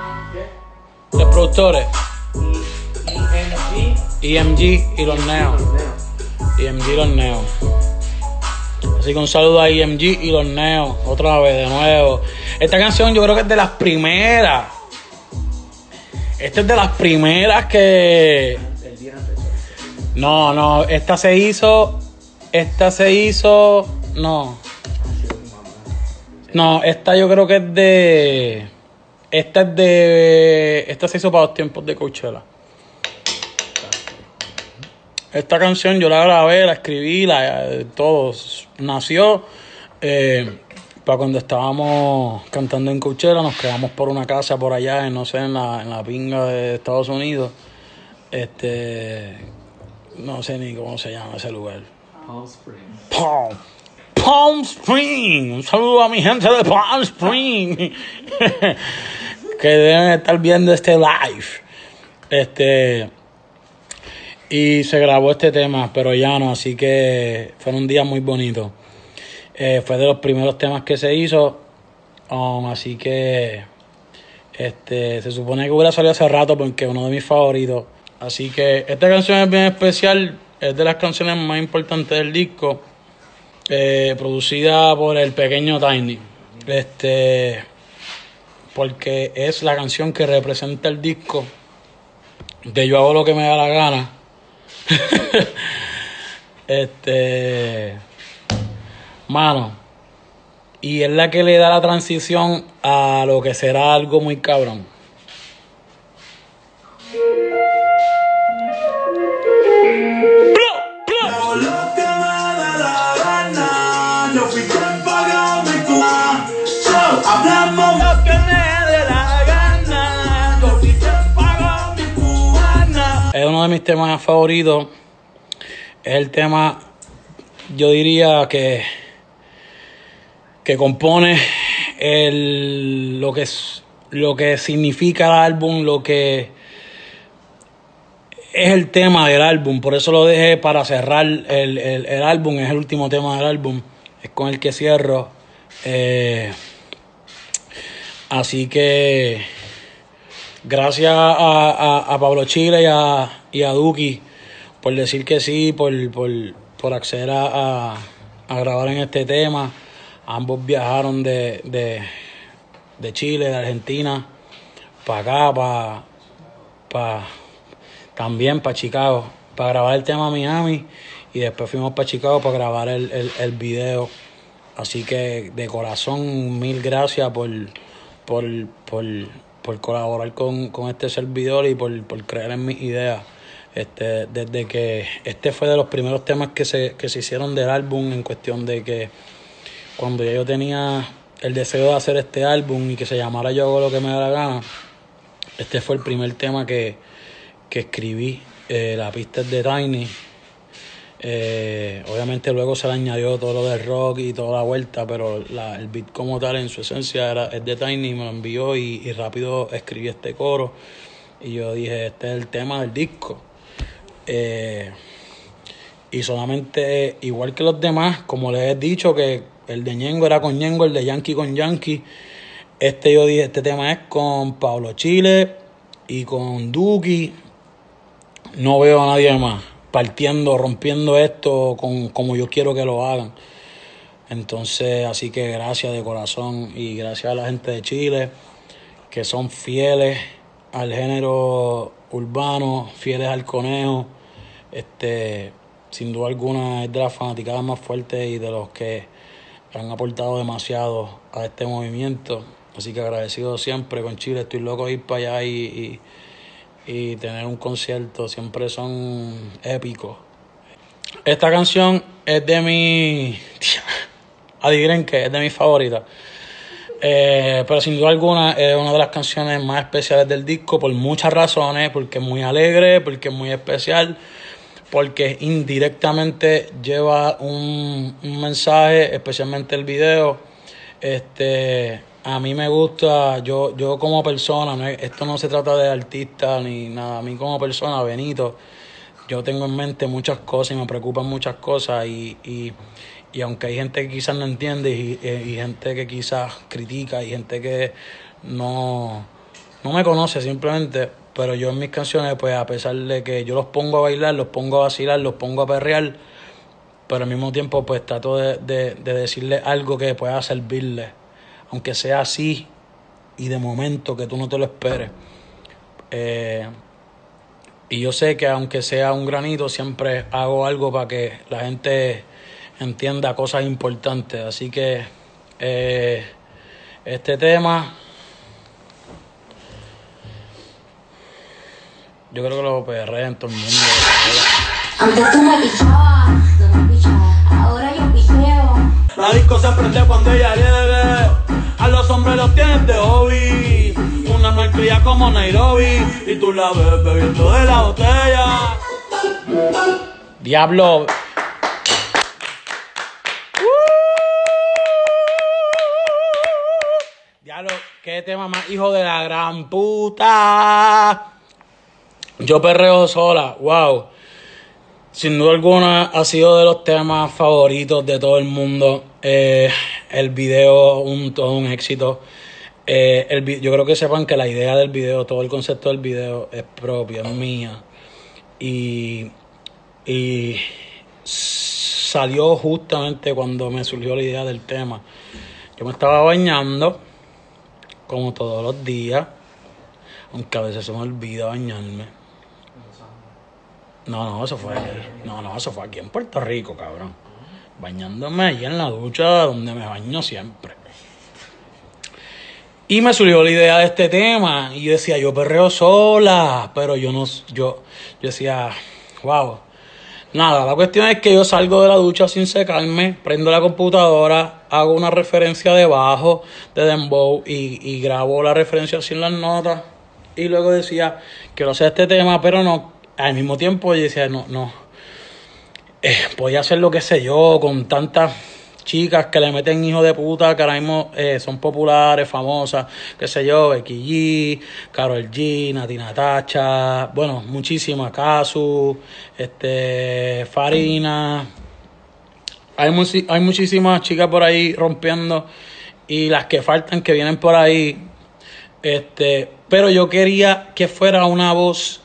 Los productores. EMG y los Neos. EMG y los Neos. Así que un saludo a EMG y los Neos. Otra vez, de nuevo. Esta canción yo creo que es de las primeras. Esta es de las primeras que. No, no, esta se hizo. Esta se hizo. No. No, esta yo creo que es de. Esta es de. Esta se hizo para los tiempos de Coachella. Esta canción yo la grabé, la escribí, la, todo. Nació eh, para cuando estábamos cantando en Coachella, nos quedamos por una casa por allá, en, no sé, en la, en la pinga de Estados Unidos. Este. No sé ni cómo se llama ese lugar. Palm Springs. Palm. Palm Spring. Un saludo a mi gente de Palm Spring. (laughs) que deben estar viendo este live. Este. Y se grabó este tema, pero ya no, así que fue un día muy bonito. Eh, fue de los primeros temas que se hizo. um, así que este se supone que hubiera salido hace rato porque es uno de mis favoritos. Así que esta canción es bien especial, es de las canciones más importantes del disco eh, producida por el pequeño Tiny. Este, porque es la canción que representa el disco de Yo hago lo que me da la gana. (laughs) este, mano, y es la que le da la transición a lo que será algo muy cabrón. Es uno de mis temas favoritos. Es el tema, yo diría que, que compone el, lo, que lo que significa el álbum, lo que es el tema del álbum. Por eso lo dejé para cerrar el, el- el álbum. Es el último tema del álbum. Es con el que cierro. Eh, así que gracias a, a- Pablo Chile y a, y a Duki por decir que sí, por, por, por acceder a, a grabar en este tema. Ambos viajaron de, de, de Chile, de Argentina, para acá, también para Chicago, para grabar el tema Miami y después fuimos para Chicago para grabar el, el, el video. Así que de corazón, mil gracias por, por, por, por colaborar con, con este servidor y por, por creer en mis ideas. Este, desde que este fue de los primeros temas que se, que se hicieron del álbum en cuestión de que cuando ya yo tenía el deseo de hacer este álbum y que se llamara Yo hago lo que me da la gana, este fue el primer tema que, que escribí. Eh, la pista es de Tiny. Eh, obviamente luego se le añadió todo lo del rock y toda la vuelta, pero el beat como tal en su esencia era, es de Tiny, me lo envió y, y rápido escribí este coro. Y yo dije, este es el tema del disco. Eh, y solamente, igual que los demás, como les he dicho, que el de Ñengo era con Ñengo, el de Yankee con Yankee. Este yo dije, este tema es con Pablo Chile y con Duki. No veo a nadie más partiendo, rompiendo esto con, como yo quiero que lo hagan. Entonces, así que gracias de corazón y gracias a la gente de Chile que son fieles al género urbano, fieles al conejo. Este, sin duda alguna es de las fanaticadas más fuertes y de los que han aportado demasiado a este movimiento. Así que agradecido siempre con Chile. Estoy loco de ir para allá y, y, tener un concierto. Siempre son épicos. Esta canción es de mi. Adivinen que es de mis favoritas. Eh, pero sin duda alguna es una de las canciones más especiales del disco por muchas razones, porque es muy alegre, porque es muy especial, porque indirectamente lleva un, un mensaje, especialmente el video. Este, a mí me gusta, yo, yo como persona, no es- esto no se trata de artista ni nada, a mí como persona, Benito, yo tengo en mente muchas cosas y me preocupan muchas cosas y, y, y aunque hay gente que quizás no entiende y, y gente que quizás critica y gente que no, no me conoce simplemente, pero yo en mis canciones, pues a pesar de que yo los pongo a bailar, los pongo a vacilar, los pongo a perrear, pero al mismo tiempo pues trato de, de, de decirle algo que pueda servirle, aunque sea así y de momento que tú no te lo esperes. Eh, y yo sé que aunque sea un granito, siempre hago algo para que la gente entienda cosas importantes. Así que eh, este tema, yo creo que lo perré en todo el mundo. Antes tú me pichabas, tú me pichabas, ahora yo picheo. La disco se prende cuando ella llegue. A los hombres los tienen de hobby. Una malcria como Nairobi. Y tú la ves bebiendo de la botella. Diablo. Diablo, qué tema más hijo de la gran puta. Yo perreo sola, wow. Sin duda alguna ha sido de los temas favoritos de todo el mundo. Eh, el video, un, todo un éxito. Eh, yo creo que sepan que la idea del video, todo el concepto del video es propio, es mía. Y, y salió justamente cuando me surgió la idea del tema. Yo me estaba bañando, como todos los días, aunque a veces se me olvida bañarme. No, no, eso fue. No, no, eso fue aquí en Puerto Rico, cabrón. Bañándome allí en la ducha donde me baño siempre. Y me surgió la idea de este tema. Y yo decía, yo perreo sola. Pero yo no, yo, yo decía, wow. Nada, la cuestión es que yo salgo de la ducha sin secarme, prendo la computadora, hago una referencia debajo de Dembow y, y grabo la referencia sin las notas. Y luego decía, quiero hacer este tema, pero no. Al mismo tiempo yo decía, no, no. Eh, podía hacer lo que sé yo con tantas chicas que le meten hijo de puta que ahora mismo eh, son populares, famosas, qué sé yo, Becky G, Karol G, Nati Natacha, bueno, muchísimas, Casu, este, Farina. Hay, musi- hay muchísimas chicas por ahí rompiendo y las que faltan que vienen por ahí. Este, pero yo quería que fuera una voz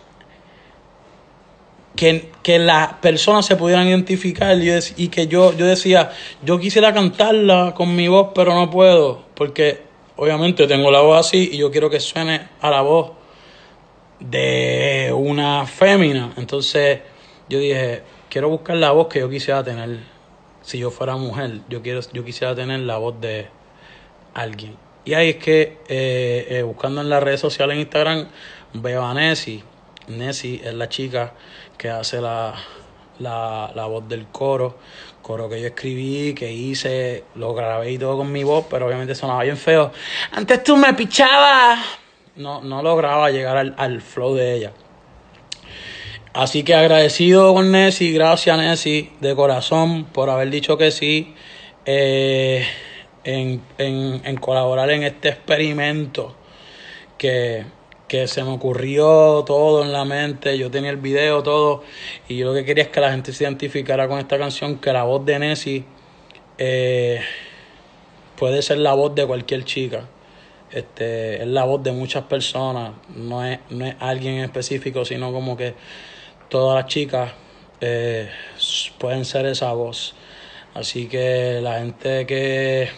que, que las personas se pudieran identificar y, dec- y que yo, yo decía, yo quisiera cantarla con mi voz, pero no puedo, porque obviamente tengo la voz así y yo quiero que suene a la voz de una fémina. Entonces yo dije, quiero buscar la voz que yo quisiera tener si yo fuera mujer. Yo, quiero, yo quisiera tener la voz de alguien. Y ahí es que eh, eh, buscando en las redes sociales en Instagram veo a Nessie. Nessie es la chica que hace la, la, la voz del coro. Coro que yo escribí, que hice, lo grabé y todo con mi voz, pero obviamente sonaba bien feo. Antes tú me pichabas. No, no lograba llegar al, al flow de ella. Así que agradecido con Nessie, gracias Nessie, de corazón, por haber dicho que sí eh, en, en, en colaborar en este experimento que, que se me ocurrió todo en la mente. Yo tenía el video, todo, y yo lo que quería es que la gente se identificara con esta canción, que la voz de Nessie eh, puede ser la voz de cualquier chica. Este, es la voz de muchas personas, no es, no es alguien en específico, sino como que todas las chicas eh, pueden ser esa voz. Así que la gente que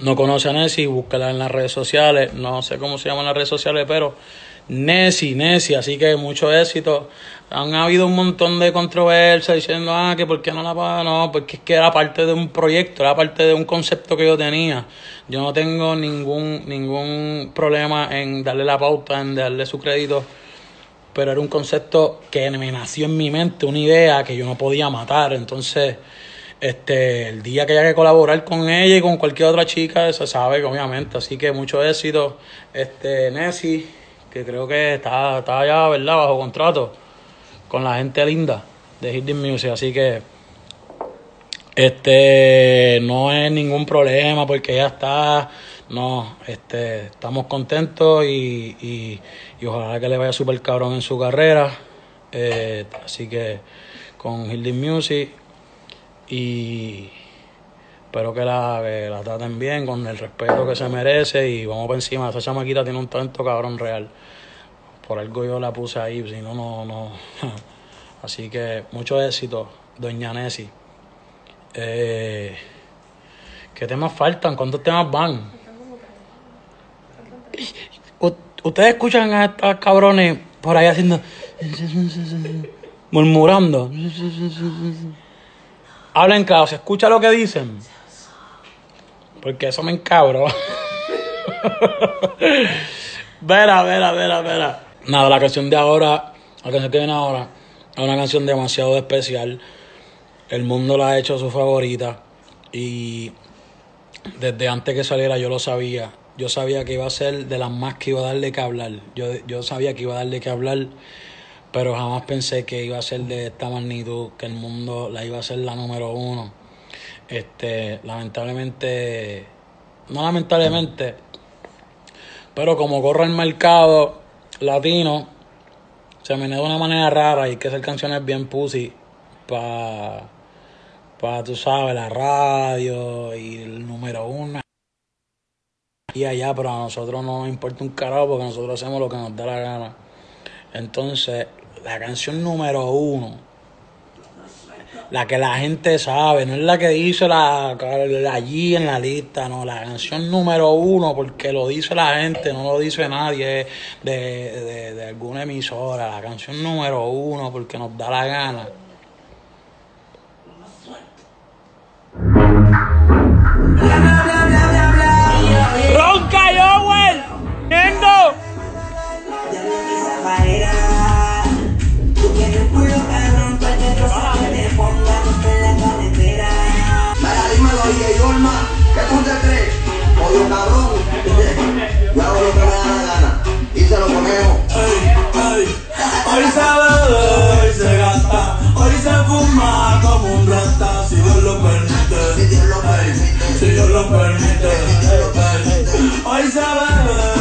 no conoce a Nessie, búsquela en las redes sociales. No sé cómo se llaman las redes sociales, pero Nessie, Nessie. Así que mucho éxito. Han habido un montón de controversias diciendo, ah, que por qué no la paga. No, porque es que era parte de un proyecto, era parte de un concepto que yo tenía. Yo no tengo ningún, ningún problema en darle la pauta, en darle su crédito pero era un concepto que me nació en mi mente, una idea que yo no podía matar. Entonces, este, el día que haya que colaborar con ella y con cualquier otra chica, se sabe que obviamente. Así que mucho éxito. Este, Nessie, que creo que está, está ya, ¿verdad?, bajo contrato con la gente linda de the Music. Así que este no es ningún problema porque ya está. No, este, estamos contentos y, y, y ojalá que le vaya súper cabrón en su carrera. Eh, así que con Hildy Music y espero que la, la traten bien con el respeto que se merece y vamos por encima. Esa chamaquita tiene un talento cabrón real. Por algo yo la puse ahí, si no, no, no. (laughs) Así que mucho éxito, doña Nessie. Eh, ¿Qué temas faltan? ¿Cuántos temas van? Ustedes escuchan a estos cabrones por ahí haciendo. (laughs) murmurando. Hablen claro, ¿se escucha lo que dicen? Porque eso me encabro. (laughs) Vera, vera, vera, vera. Nada, la canción de ahora, la canción que viene ahora, es una canción demasiado especial. El mundo la ha hecho su favorita. Y desde antes que saliera yo lo sabía. Yo sabía que iba a ser de las más que iba a darle que hablar. Yo, yo sabía que iba a darle que hablar, pero jamás pensé que iba a ser de esta magnitud, que el mundo la iba a ser la número uno. Este, lamentablemente, no lamentablemente, pero como corre el mercado latino, se me de una manera rara y que hacer canciones bien pussy para, pa, tú sabes, la radio y el número uno y allá, pero a nosotros no nos importa un carajo porque nosotros hacemos lo que nos da la gana. Entonces, la canción número uno, la que la gente sabe, no es la que dice la, allí en la lista, no, la canción número uno, porque lo dice la gente, no lo dice nadie de, de, de alguna emisora, la canción número uno, porque nos da la gana. ¡Ronca, Odio cabrón. Yo hago lo que me da la gana y se lo ponemos. Hoy se bebe, hoy se gasta, hoy se fuma como un rata, si Dios lo permite. Si Dios lo permite. Si Dios lo permite. Hoy se bebe,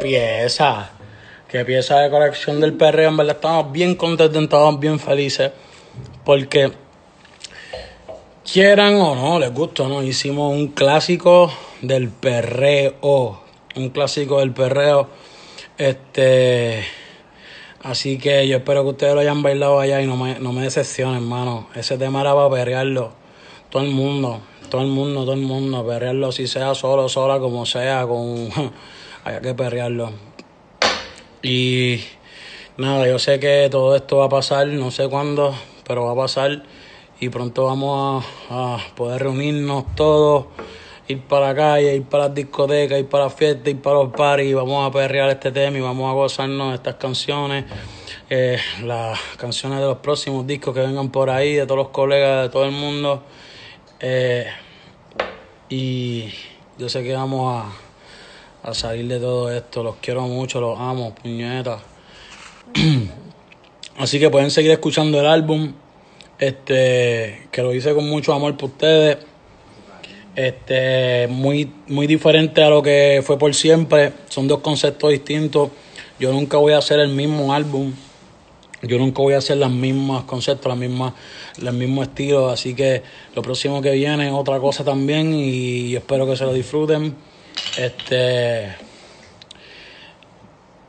pieza. Qué pieza de colección del perreo. En verdad estamos bien contentos, estamos bien felices. Porque quieran o no, les gusta no, hicimos un clásico del perreo. Un clásico del perreo. Este. Así que yo espero que ustedes lo hayan bailado allá y no me, no me decepcionen, hermano. Ese tema era para perrearlo. Todo el mundo, todo el mundo, todo el mundo. Perrearlo, si sea solo, sola, como sea, con. Hay que perrearlo. Y nada, yo sé que todo esto va a pasar, no sé cuándo, pero va a pasar. Y pronto vamos a, a poder reunirnos todos, ir para la calle, ir para las discotecas, ir para las fiestas, ir para los parties. Vamos a perrear este tema y vamos a gozarnos de estas canciones. eh, las canciones de los próximos discos que vengan por ahí, de todos los colegas, de todo el mundo. Eh, y yo sé que vamos a, a salir de todo esto. Los quiero mucho, los amo, puñetas. (clears throat) Así que pueden seguir escuchando el álbum. Este, que lo hice con mucho amor por ustedes. Este, muy, muy diferente a lo que fue por siempre. Son dos conceptos distintos. Yo nunca voy a hacer el mismo álbum. Yo nunca voy a hacer las mismas conceptos, las mismas, los mismos estilos. Así que lo próximo que viene otra cosa también. Y espero que se lo disfruten. Este.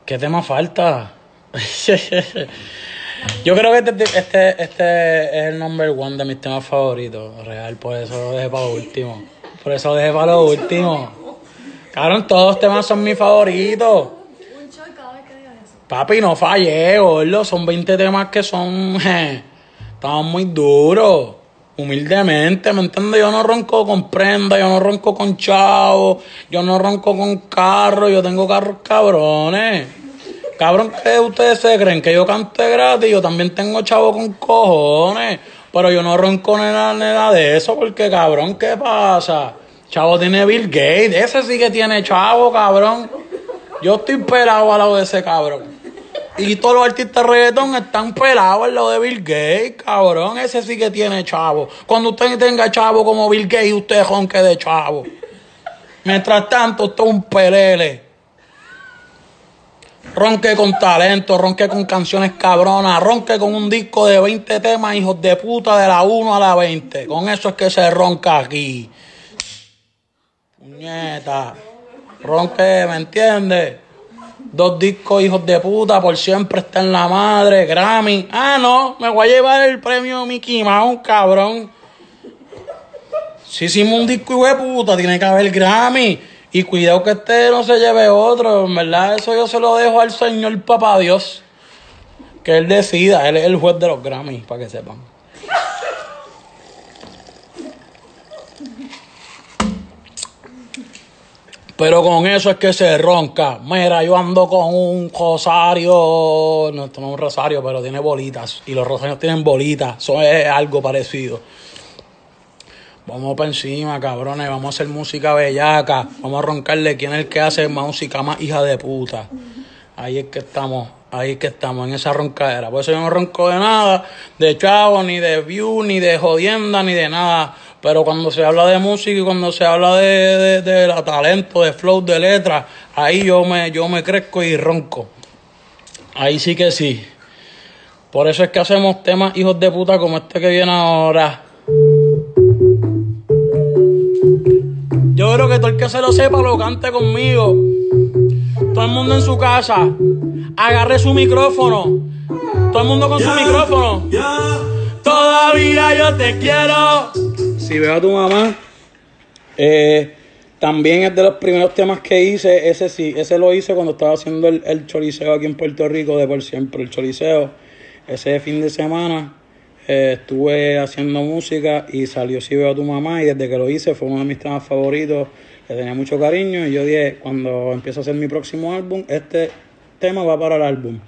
¿Qué tema falta? (laughs) Yo creo que este, este, este es el number one de mis temas favoritos, real, por eso lo dejé para último. Por eso lo dejé para lo último. Cabrón, todos los temas son mis favoritos. Papi, no fallé, gordo. Son 20 temas que son. (laughs) Estaban muy duros. Humildemente, ¿me entiendes? Yo no ronco con prenda, yo no ronco con chavo, yo no ronco con carro, yo tengo carros cabrones. Cabrón, ¿qué ustedes se creen? Que yo cante gratis, yo también tengo chavo con cojones. Pero yo no ronco nada, nada de eso, porque cabrón, ¿qué pasa? Chavo tiene Bill Gates, ese sí que tiene chavo, cabrón. Yo estoy pelado al lado de ese cabrón. Y todos los artistas de reggaetón están pelados al lado de Bill Gates, cabrón. Ese sí que tiene chavo. Cuando usted tenga chavo como Bill Gates, usted ronque de chavo. Mientras tanto, usted es un pelele. Ronque con talento, ronque con canciones cabronas, ronque con un disco de 20 temas, hijos de puta, de la 1 a la 20. Con eso es que se ronca aquí. Puñeta. Ronque, ¿me entiendes? Dos discos, hijos de puta, por siempre está en la madre, Grammy. Ah, no, me voy a llevar el premio Mickey Mouse, cabrón. Si hicimos un disco, hijo de puta, tiene que haber Grammy. Y cuidado que este no se lleve otro, en verdad, eso yo se lo dejo al Señor Papá Dios. Que Él decida, Él es el juez de los Grammys, para que sepan. Pero con eso es que se ronca. Mira, yo ando con un rosario. No, esto no es un rosario, pero tiene bolitas. Y los rosarios tienen bolitas. Eso es algo parecido. Vamos para encima, cabrones. Vamos a hacer música bellaca. Vamos a roncarle quién es el que hace música más hija de puta. Ahí es que estamos. Ahí es que estamos, en esa roncadera. Por eso yo no ronco de nada, de chavo, ni de view, ni de jodienda, ni de nada. Pero cuando se habla de música y cuando se habla de, de, de la talento, de flow, de letras, ahí yo me, yo me crezco y ronco. Ahí sí que sí. Por eso es que hacemos temas hijos de puta como este que viene ahora. Yo creo que todo el que se lo sepa lo cante conmigo. Todo el mundo en su casa. Agarre su micrófono. Todo el mundo con su micrófono. Todavía yo te quiero. Si veo a tu mamá. eh, también es de los primeros temas que hice. Ese sí, ese lo hice cuando estaba haciendo el, el choliseo aquí en Puerto Rico de por siempre. El choliseo. Ese fin de semana eh, estuve haciendo música y salió Si veo a tu mamá. Y desde que lo hice fue uno de mis temas favoritos. Le tenía mucho cariño. Y yo dije, cuando empiezo a hacer mi próximo álbum, este tema va para el álbum.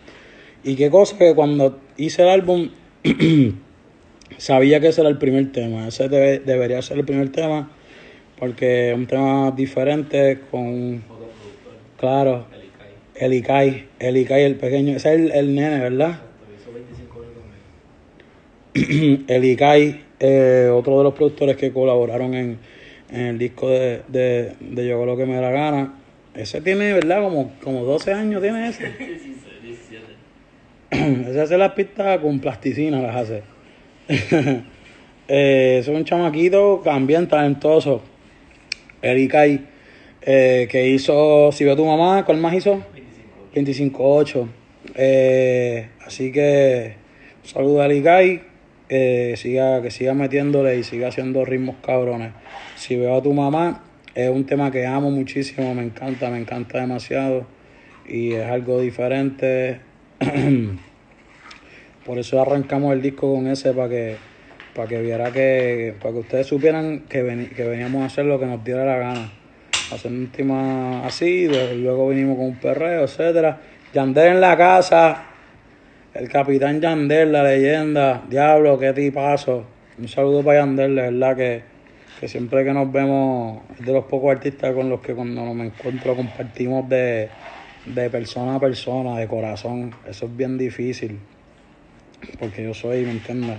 Y qué cosa que cuando hice el álbum (clears throat) sabía que ese era el primer tema. Ese debe- debería ser el primer tema porque es un tema diferente con... Claro, el Ikai, el Ikai el pequeño. Ese es el, el nene, ¿verdad? (clears throat) el Ikai, eh, otro de los productores que colaboraron en, en el disco de, de, de Yo lo que me da la gana. Ese tiene, ¿verdad? Como, como 12 años tiene ese. (laughs) 17. (clears throat) Ese hace las pistas con plasticina, las hace. (laughs) eh, es un chamaquito también talentoso. Ericay, eh, que hizo, si veo tu mamá, ¿cuál más hizo? 25. 25-8. Eh, así que un saludo a Ericay, que siga, que siga metiéndole y siga haciendo ritmos cabrones. Si veo a tu mamá, es un tema que amo muchísimo, me encanta, me encanta demasiado y es algo diferente. (clears throat) Por eso arrancamos el disco con ese para que para que viera que para que ustedes supieran que, veni- que veníamos a hacer lo que nos diera la gana. Hacer un tema así, luego vinimos con un perreo, etcétera. Yandel en la casa, el capitán Yandel, la leyenda, diablo, qué tipazo. Un saludo para Yandel, de verdad que, que siempre que nos vemos es de los pocos artistas con los que cuando me encuentro compartimos de, de persona a persona, de corazón. Eso es bien difícil, porque yo soy, ¿me entiendes?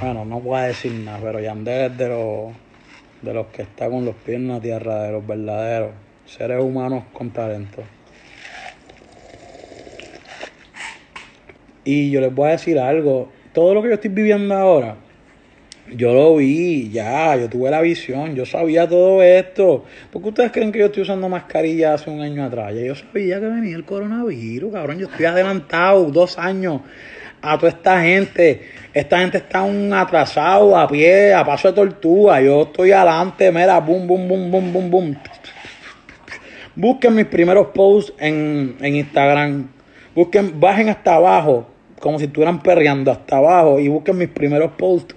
Bueno, no puedo decir nada, pero Yandel es de los, de los que está con los pies en la tierra, de los verdaderos seres humanos con talento. Y yo les voy a decir algo, todo lo que yo estoy viviendo ahora, yo lo vi, ya, yo tuve la visión, yo sabía todo esto. ¿Por qué ustedes creen que yo estoy usando mascarilla hace un año atrás? Ya yo sabía que venía el coronavirus, cabrón. Yo estoy adelantado dos años a toda esta gente. Esta gente está un atrasado a pie, a paso de tortuga. Yo estoy adelante, mira, boom, boom, boom, boom, boom, boom. Busquen mis primeros posts en, en Instagram. Busquen, bajen hasta abajo, como si estuvieran perreando hasta abajo, y busquen mis primeros posts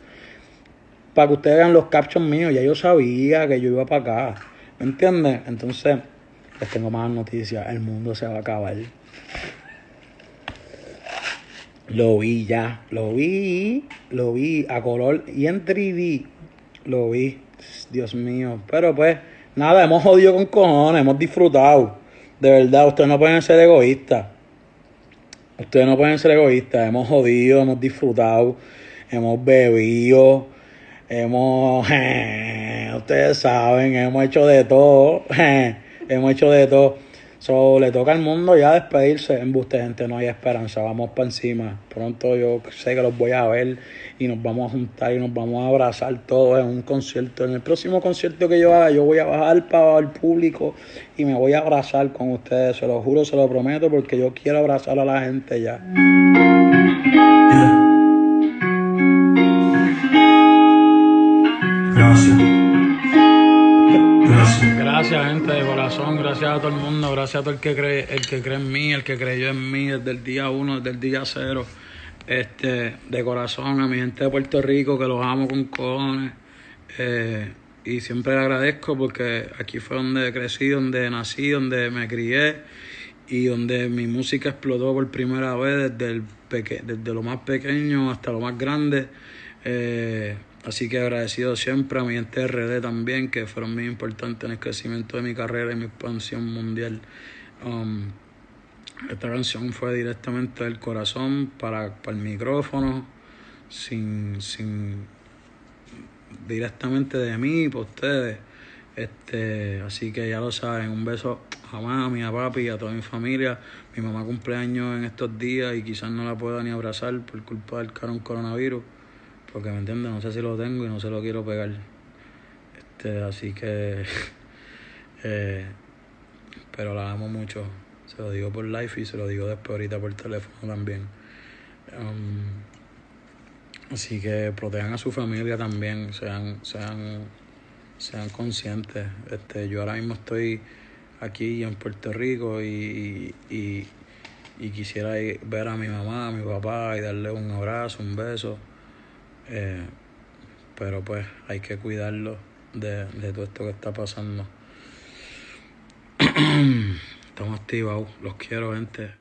para que ustedes vean los captions míos. Ya yo sabía que yo iba para acá. ¿Me entienden? Entonces, les tengo más noticias. El mundo se va a acabar. Lo vi ya. Lo vi. Lo vi a color y en 3D. Lo vi. Dios mío. Pero pues, nada, hemos jodido con cojones. Hemos disfrutado. De verdad, ustedes no pueden ser egoístas. Ustedes no pueden ser egoístas. Hemos jodido, hemos disfrutado, hemos bebido, hemos. (laughs) ustedes saben, hemos hecho de todo. (laughs) hemos hecho de todo. So, le toca al mundo ya despedirse. En buste, gente, no hay esperanza. Vamos para encima. Pronto yo sé que los voy a ver y nos vamos a juntar y nos vamos a abrazar todos en un concierto. En el próximo concierto que yo haga, yo voy a bajar para el público y me voy a abrazar con ustedes. Se lo juro, se lo prometo, porque yo quiero abrazar a la gente ya. Gracias a todo el mundo, gracias a todo el que cree, el que cree en mí, el que creyó en mí desde el día uno, desde el día cero. Este, de corazón, a mi gente de Puerto Rico, que los amo con cojones. Eh, y siempre le agradezco porque aquí fue donde crecí, donde nací, donde me crié y donde mi música explotó por primera vez desde lo más pequeño hasta lo más grande. Eh, así que agradecido siempre a mi gente RD también, que fueron muy importantes en el crecimiento de mi carrera y mi expansión mundial. Um, esta canción fue directamente del corazón para, para el micrófono, sin, sin directamente de mí para ustedes. Este, así que ya lo saben, un beso a mami, a papi, a toda mi familia. Mi mamá cumpleaños en estos días y quizás no la pueda ni abrazar por culpa del coronavirus. Porque me entiendes, no sé si lo tengo y no se lo quiero pegar. Este, así que (laughs) eh, pero la amo mucho. Se lo digo por live y se lo digo después ahorita por teléfono también. Um, así que protejan a su familia también, sean, sean, sean conscientes. Este, yo ahora mismo estoy aquí en Puerto Rico y, y, y quisiera ver a mi mamá, a mi papá y darle un abrazo, un beso. Eh, pero pues hay que cuidarlo de, de todo esto que está pasando. (clears throat) Estamos activados, los quiero, gente.